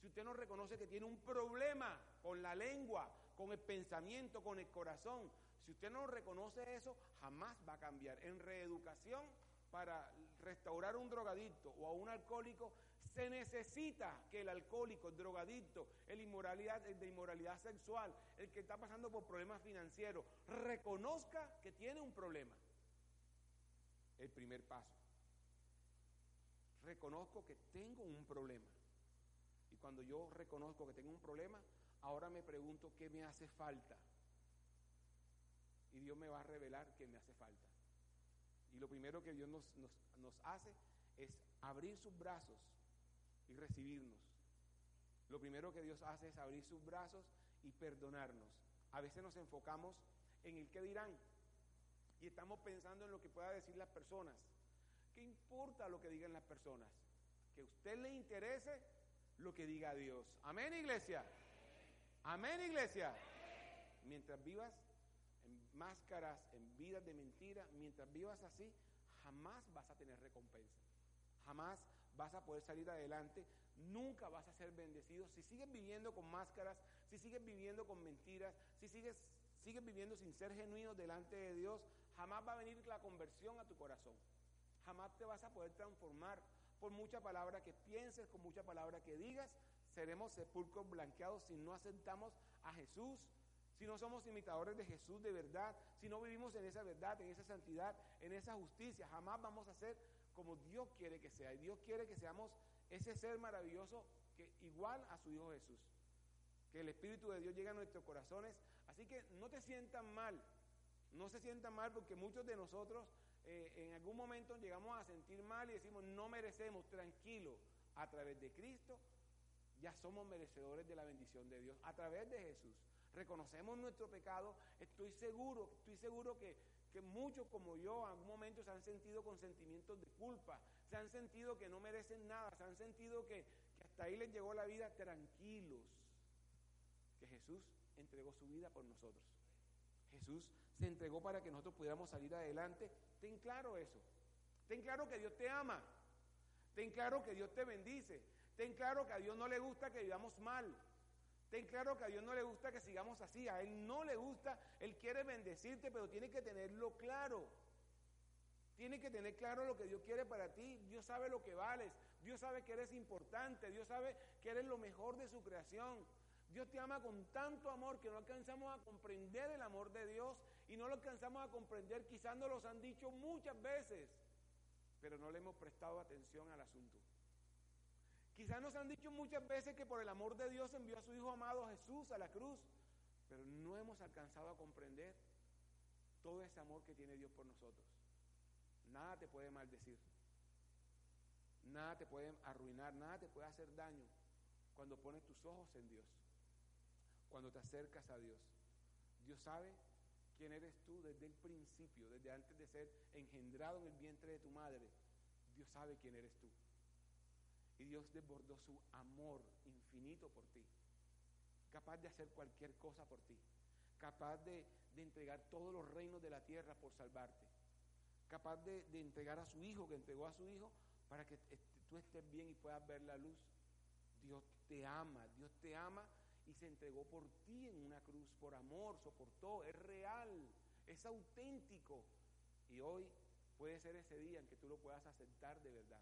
Si usted no reconoce que tiene un problema con la lengua, con el pensamiento, con el corazón, si usted no reconoce eso, jamás va a cambiar. En reeducación, para restaurar un drogadicto o a un alcohólico, se necesita que el alcohólico, el drogadicto, el, de inmoralidad sexual, el que está pasando por problemas financieros, reconozca que tiene un problema. El primer paso reconozco que tengo un problema. Y cuando yo reconozco que tengo un problema, ahora me pregunto qué me hace falta. Y Dios me va a revelar qué me hace falta. Y lo primero que Dios nos, hace es abrir sus brazos y recibirnos. Lo primero que Dios hace es abrir sus brazos y perdonarnos. A veces nos enfocamos en el que dirán y estamos pensando en lo que pueda decir las personas. ¿Qué importa lo que digan las personas? Que a usted le interese lo que diga Dios. Amén, iglesia. Amén, iglesia. Mientras vivas en máscaras, en vidas de mentira, mientras vivas así, jamás vas a tener recompensa. Jamás vas a poder salir adelante. Nunca vas a ser bendecido. Si sigues viviendo con máscaras, si sigues viviendo con mentiras, si sigues, sigues viviendo sin ser genuino delante de Dios, jamás va a venir la conversión a tu corazón jamás te vas a poder transformar. Por mucha palabra que pienses, con mucha palabra que digas, seremos sepulcros blanqueados si no aceptamos a Jesús, si no somos imitadores de Jesús de verdad, si no vivimos en esa verdad, en esa santidad, en esa justicia, jamás vamos a ser como Dios quiere que sea. Y Dios quiere que seamos ese ser maravilloso que igual a su Hijo Jesús. Que el Espíritu de Dios llegue a nuestros corazones. Así que no te sientan mal. No se sientan mal porque muchos de nosotros eh, en algún momento llegamos a sentir mal y decimos, no merecemos, tranquilo, a través de Cristo ya somos merecedores de la bendición de Dios, a través de Jesús. Reconocemos nuestro pecado, estoy seguro, estoy seguro que, que muchos como yo en algún momento se han sentido con sentimientos de culpa, se han sentido que no merecen nada, se han sentido que, hasta ahí les llegó la vida tranquilos, que Jesús entregó su vida por nosotros. Jesús se entregó para que nosotros pudiéramos salir adelante. Ten claro eso. Ten claro que Dios te ama. Ten claro que Dios te bendice. Ten claro que a Dios no le gusta que vivamos mal. Ten claro que a Dios no le gusta que sigamos así. A Él no le gusta. Él quiere bendecirte, pero tiene que tenerlo claro. Tienes que tener claro lo que Dios quiere para ti. Dios sabe lo que vales. Dios sabe que eres importante. Dios sabe que eres lo mejor de su creación. Dios te ama con tanto amor que no alcanzamos a comprender el amor de Dios y no lo alcanzamos a comprender. Quizás nos los han dicho muchas veces, pero no le hemos prestado atención al asunto. Quizás nos han dicho muchas veces que por el amor de Dios envió a su Hijo amado Jesús a la cruz, pero no hemos alcanzado a comprender todo ese amor que tiene Dios por nosotros. Nada te puede maldecir, nada te puede arruinar, nada te puede hacer daño cuando pones tus ojos en Dios, cuando te acercas a Dios. Dios sabe quién eres tú desde el principio, desde antes de ser engendrado en el vientre de tu madre. Dios sabe quién eres tú. Y Dios desbordó su amor infinito por ti. Capaz de hacer cualquier cosa por ti. Capaz de, entregar todos los reinos de la tierra por salvarte. Capaz de, entregar a su hijo, que entregó a su hijo, para que tú estés bien y puedas ver la luz. Dios te ama, Dios te ama y se entregó por ti en una cruz, por amor, soportó, es real, es auténtico. Y hoy puede ser ese día en que tú lo puedas aceptar de verdad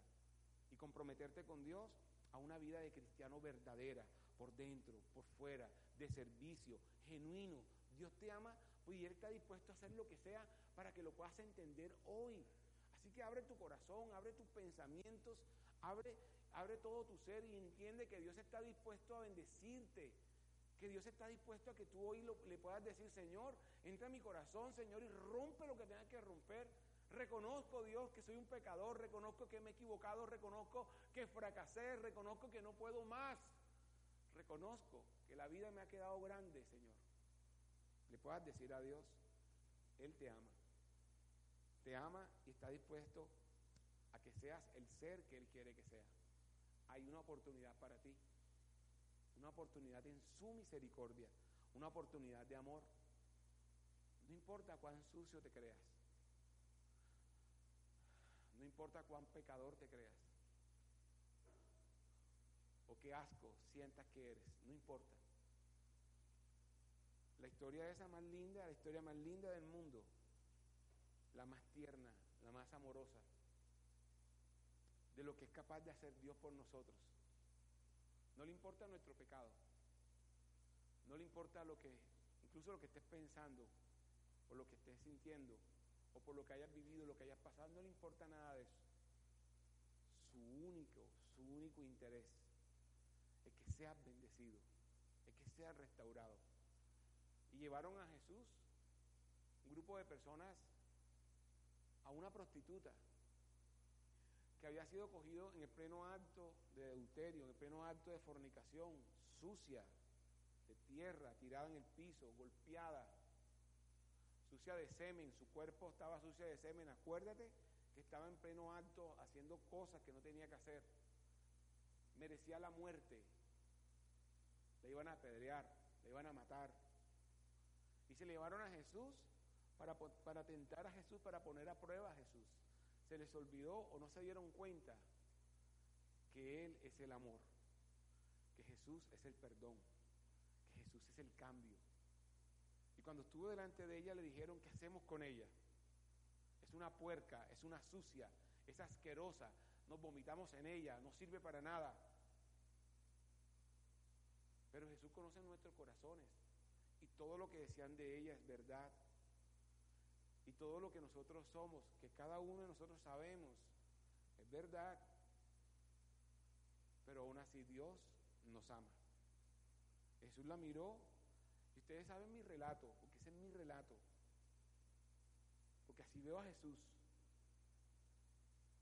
comprometerte con Dios a una vida de cristiano verdadera, por dentro, por fuera, de servicio, genuino. Dios te ama y Él está dispuesto a hacer lo que sea para que lo puedas entender hoy. Así que abre tu corazón, abre tus pensamientos, abre, abre todo tu ser y entiende que Dios está dispuesto a bendecirte. Que Dios está dispuesto a que tú hoy le puedas decir, Señor, entra en mi corazón, Señor, y rompe lo que tengas que romper. Reconozco, Dios, que soy un pecador, reconozco que me he equivocado, reconozco que fracasé, reconozco que no puedo más. Reconozco que la vida me ha quedado grande, Señor. Le puedas decir a Dios, Él te ama. Te ama y está dispuesto a que seas el ser que Él quiere que seas. Hay una oportunidad para ti. Una oportunidad en su misericordia. Una oportunidad de amor. No importa cuán sucio te creas. No importa cuán pecador te creas. O qué asco sientas que eres. No importa. La historia esa más linda, la historia más linda del mundo. La más tierna, la más amorosa. De lo que es capaz de hacer Dios por nosotros. No le importa nuestro pecado. No le importa lo que, incluso lo que estés pensando o lo que estés sintiendo por lo que hayas vivido, lo que hayas pasado, no le importa nada de eso. Su único, su único interés es que seas bendecido, es que seas restaurado. Y llevaron a Jesús, un grupo de personas, a una prostituta que había sido cogido en el pleno acto de adulterio, en el pleno acto de fornicación, sucia, de tierra, tirada en el piso, golpeada, sucia de semen, su cuerpo estaba sucia de semen. Acuérdate que estaba en pleno acto haciendo cosas que no tenía que hacer. Merecía la muerte. Le iban a apedrear, le iban a matar. Y se le llevaron a Jesús para, para tentar a Jesús, para poner a prueba a Jesús. Se les olvidó o no se dieron cuenta que Él es el amor, que Jesús es el perdón, que Jesús es el cambio, cuando estuvo delante de ella le dijeron, ¿qué hacemos con ella? Es una puerca, es una sucia, es asquerosa, nos vomitamos en ella, no sirve para nada. Pero Jesús conoce nuestros corazones y todo lo que decían de ella es verdad. Y todo lo que nosotros somos, que cada uno de nosotros sabemos, es verdad. Pero aún así Dios nos ama. Jesús la miró ustedes saben mi relato, porque ese es mi relato. Porque así veo a Jesús,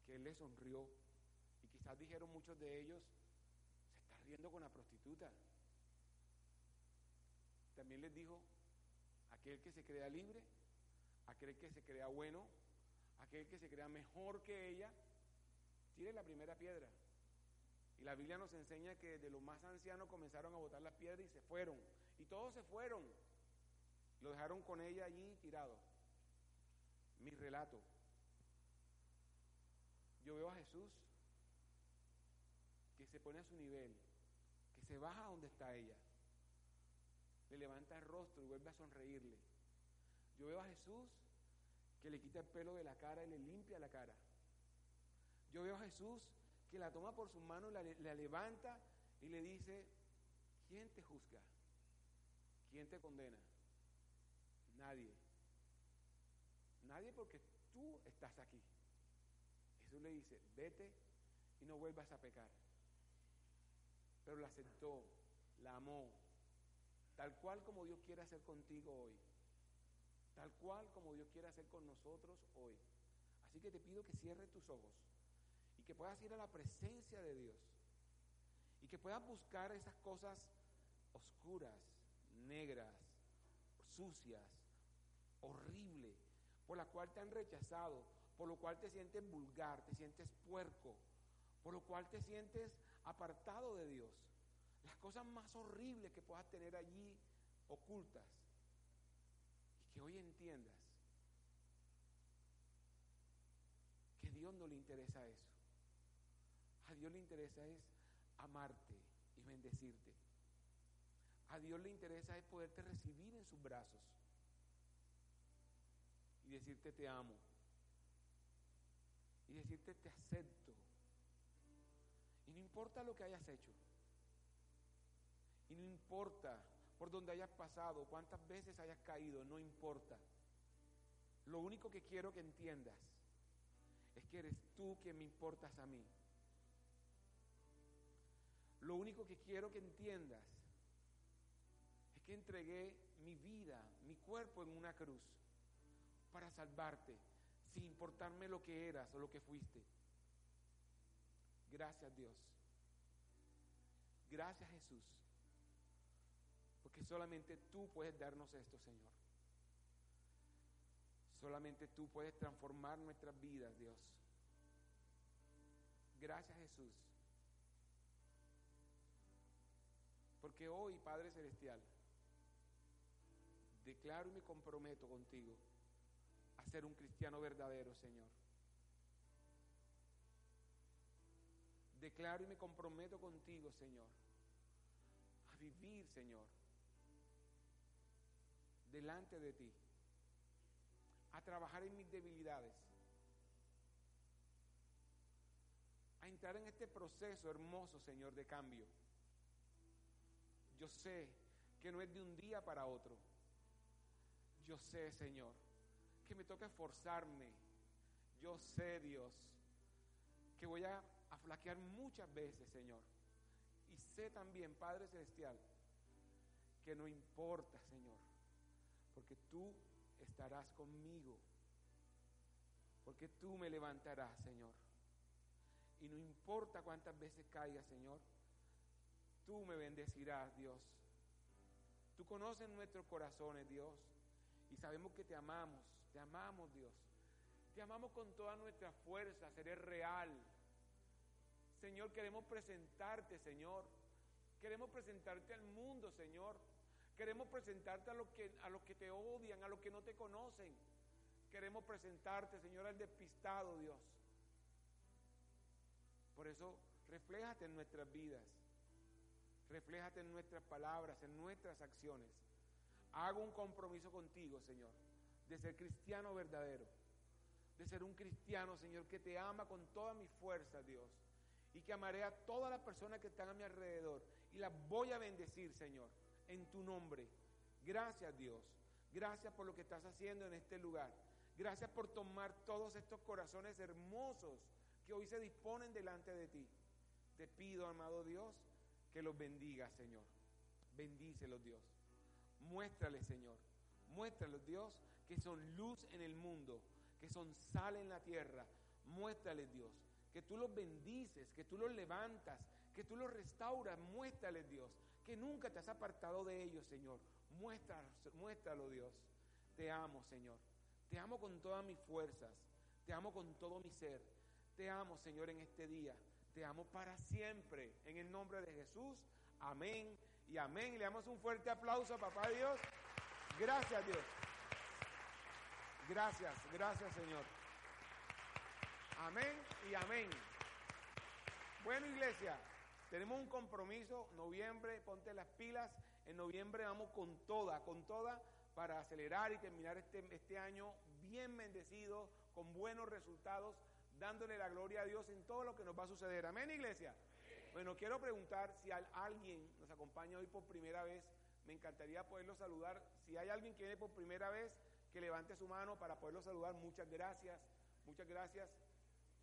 que Él le sonrió. Y quizás dijeron muchos de ellos, se está riendo con la prostituta. También les dijo, aquel que se crea libre, aquel que se crea bueno, aquel que se crea mejor que ella, tire la primera piedra. Y la Biblia nos enseña que de los más ancianos comenzaron a botar las piedras y se fueron. Y todos se fueron. Lo dejaron con ella allí tirado. Mi relato. Yo veo a Jesús que se pone a su nivel, que se baja donde está ella, le levanta el rostro y vuelve a sonreírle. Yo veo a Jesús que le quita el pelo de la cara y le limpia la cara. Yo veo a Jesús que la toma por sus manos, la, la levanta y le dice, ¿quién te juzga? ¿Quién te condena? Nadie. Nadie porque tú estás aquí. Jesús le dice, vete y no vuelvas a pecar. Pero la aceptó, la amó, tal cual como Dios quiere hacer contigo hoy, tal cual como Dios quiere hacer con nosotros hoy. Así que te pido que cierres tus ojos y que puedas ir a la presencia de Dios y que puedas buscar esas cosas oscuras, negras, sucias, horribles, por la cual te han rechazado, por lo cual te sientes vulgar, te sientes puerco, por lo cual te sientes apartado de Dios. Las cosas más horribles que puedas tener allí ocultas. Y que hoy entiendas que a Dios no le interesa eso. A Dios le interesa es amarte y bendecirte. Dios le interesa es poderte recibir en sus brazos y decirte te amo y decirte te acepto. Y no importa lo que hayas hecho. Y no importa por donde hayas pasado, cuántas veces hayas caído, no importa. Lo único que quiero que entiendas es que eres tú quien me importas a mí. Lo único que quiero que entiendas que entregué mi vida, mi cuerpo en una cruz para salvarte, sin importarme lo que eras o lo que fuiste. Gracias Dios. Gracias Jesús. Porque solamente tú puedes darnos esto, Señor. Solamente tú puedes transformar nuestras vidas, Dios. Gracias Jesús. Porque hoy, Padre Celestial, declaro y me comprometo contigo a ser un cristiano verdadero, Señor. Declaro y me comprometo contigo, Señor, a vivir, Señor, delante de ti, a trabajar en mis debilidades, a entrar en este proceso hermoso, Señor, de cambio. Yo sé que no es de un día para otro. Yo sé, Señor, que me toca esforzarme. Yo sé, Dios, que voy a, flaquear muchas veces, Señor. Y sé también, Padre Celestial, que no importa, Señor, porque tú estarás conmigo, porque tú me levantarás, Señor. Y no importa cuántas veces caiga, Señor, tú me bendecirás, Dios. Tú conoces nuestros corazones, Dios, y sabemos que te amamos, te amamos, Dios. Te amamos con toda nuestra fuerza, seré real. Señor, queremos presentarte, Señor. Queremos presentarte al mundo, Señor. Queremos presentarte a los que, a los que te odian, a los que no te conocen. Queremos presentarte, Señor, al despistado, Dios. Por eso, refléjate en nuestras vidas. Refléjate en nuestras palabras, en nuestras acciones. Hago un compromiso contigo, Señor de ser cristiano verdadero, de ser un cristiano, Señor, que te ama con toda mi fuerza, Dios, y que amaré a todas las personas que están a mi alrededor y las voy a bendecir, Señor, en tu nombre. Gracias, Dios. Gracias por lo que estás haciendo en este lugar. Gracias por tomar todos estos corazones hermosos que hoy se disponen delante de ti. Te pido, amado Dios, que los bendiga, Señor. Bendícelos, Dios. Muéstrale, Señor. Muéstralos, Dios, que son luz en el mundo, que son sal en la tierra. Muéstrales, Dios, que tú los bendices, que tú los levantas, que tú los restauras. Muéstrales, Dios, que nunca te has apartado de ellos, Señor. Muéstralo, muéstralo, Dios. Te amo, Señor. Te amo con todas mis fuerzas. Te amo con todo mi ser. Te amo, Señor, en este día. Te amo para siempre. En el nombre de Jesús. Amén y amén. Le damos un fuerte aplauso a Papá Dios. Gracias, Dios. Gracias, gracias Señor. Amén y amén. Bueno, iglesia, tenemos un compromiso, noviembre, ponte las pilas, en noviembre vamos con toda, con toda para acelerar y terminar este, este año bien bendecido, con buenos resultados, dándole la gloria a Dios en todo lo que nos va a suceder. Amén, iglesia. Bueno, quiero preguntar si alguien nos acompaña hoy por primera vez. Me encantaría poderlo saludar. Si hay alguien que viene por primera vez, que levante su mano para poderlo saludar. Muchas gracias. Muchas gracias.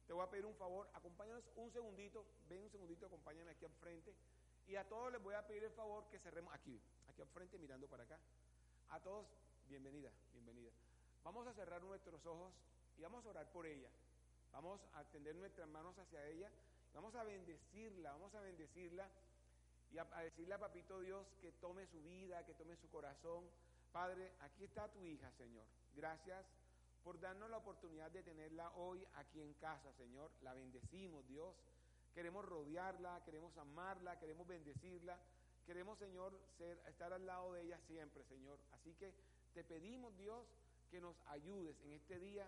Te voy a pedir un favor. Acompáñanos un segundito. Ven un segundito, acompáñame aquí al frente. Y a todos les voy a pedir el favor que cerremos aquí, aquí al frente, mirando para acá. A todos, bienvenida, bienvenida. Vamos a cerrar nuestros ojos y vamos a orar por ella. Vamos a tender nuestras manos hacia ella. Vamos a bendecirla, vamos a bendecirla y a, decirle a Papito Dios que tome su vida, que tome su corazón. Padre, aquí está tu hija, Señor. Gracias por darnos la oportunidad de tenerla hoy aquí en casa, Señor. La bendecimos, Dios. Queremos rodearla, queremos amarla, queremos bendecirla. Queremos, Señor, estar al lado de ella siempre, Señor. Así que te pedimos, Dios, que nos ayudes en este día.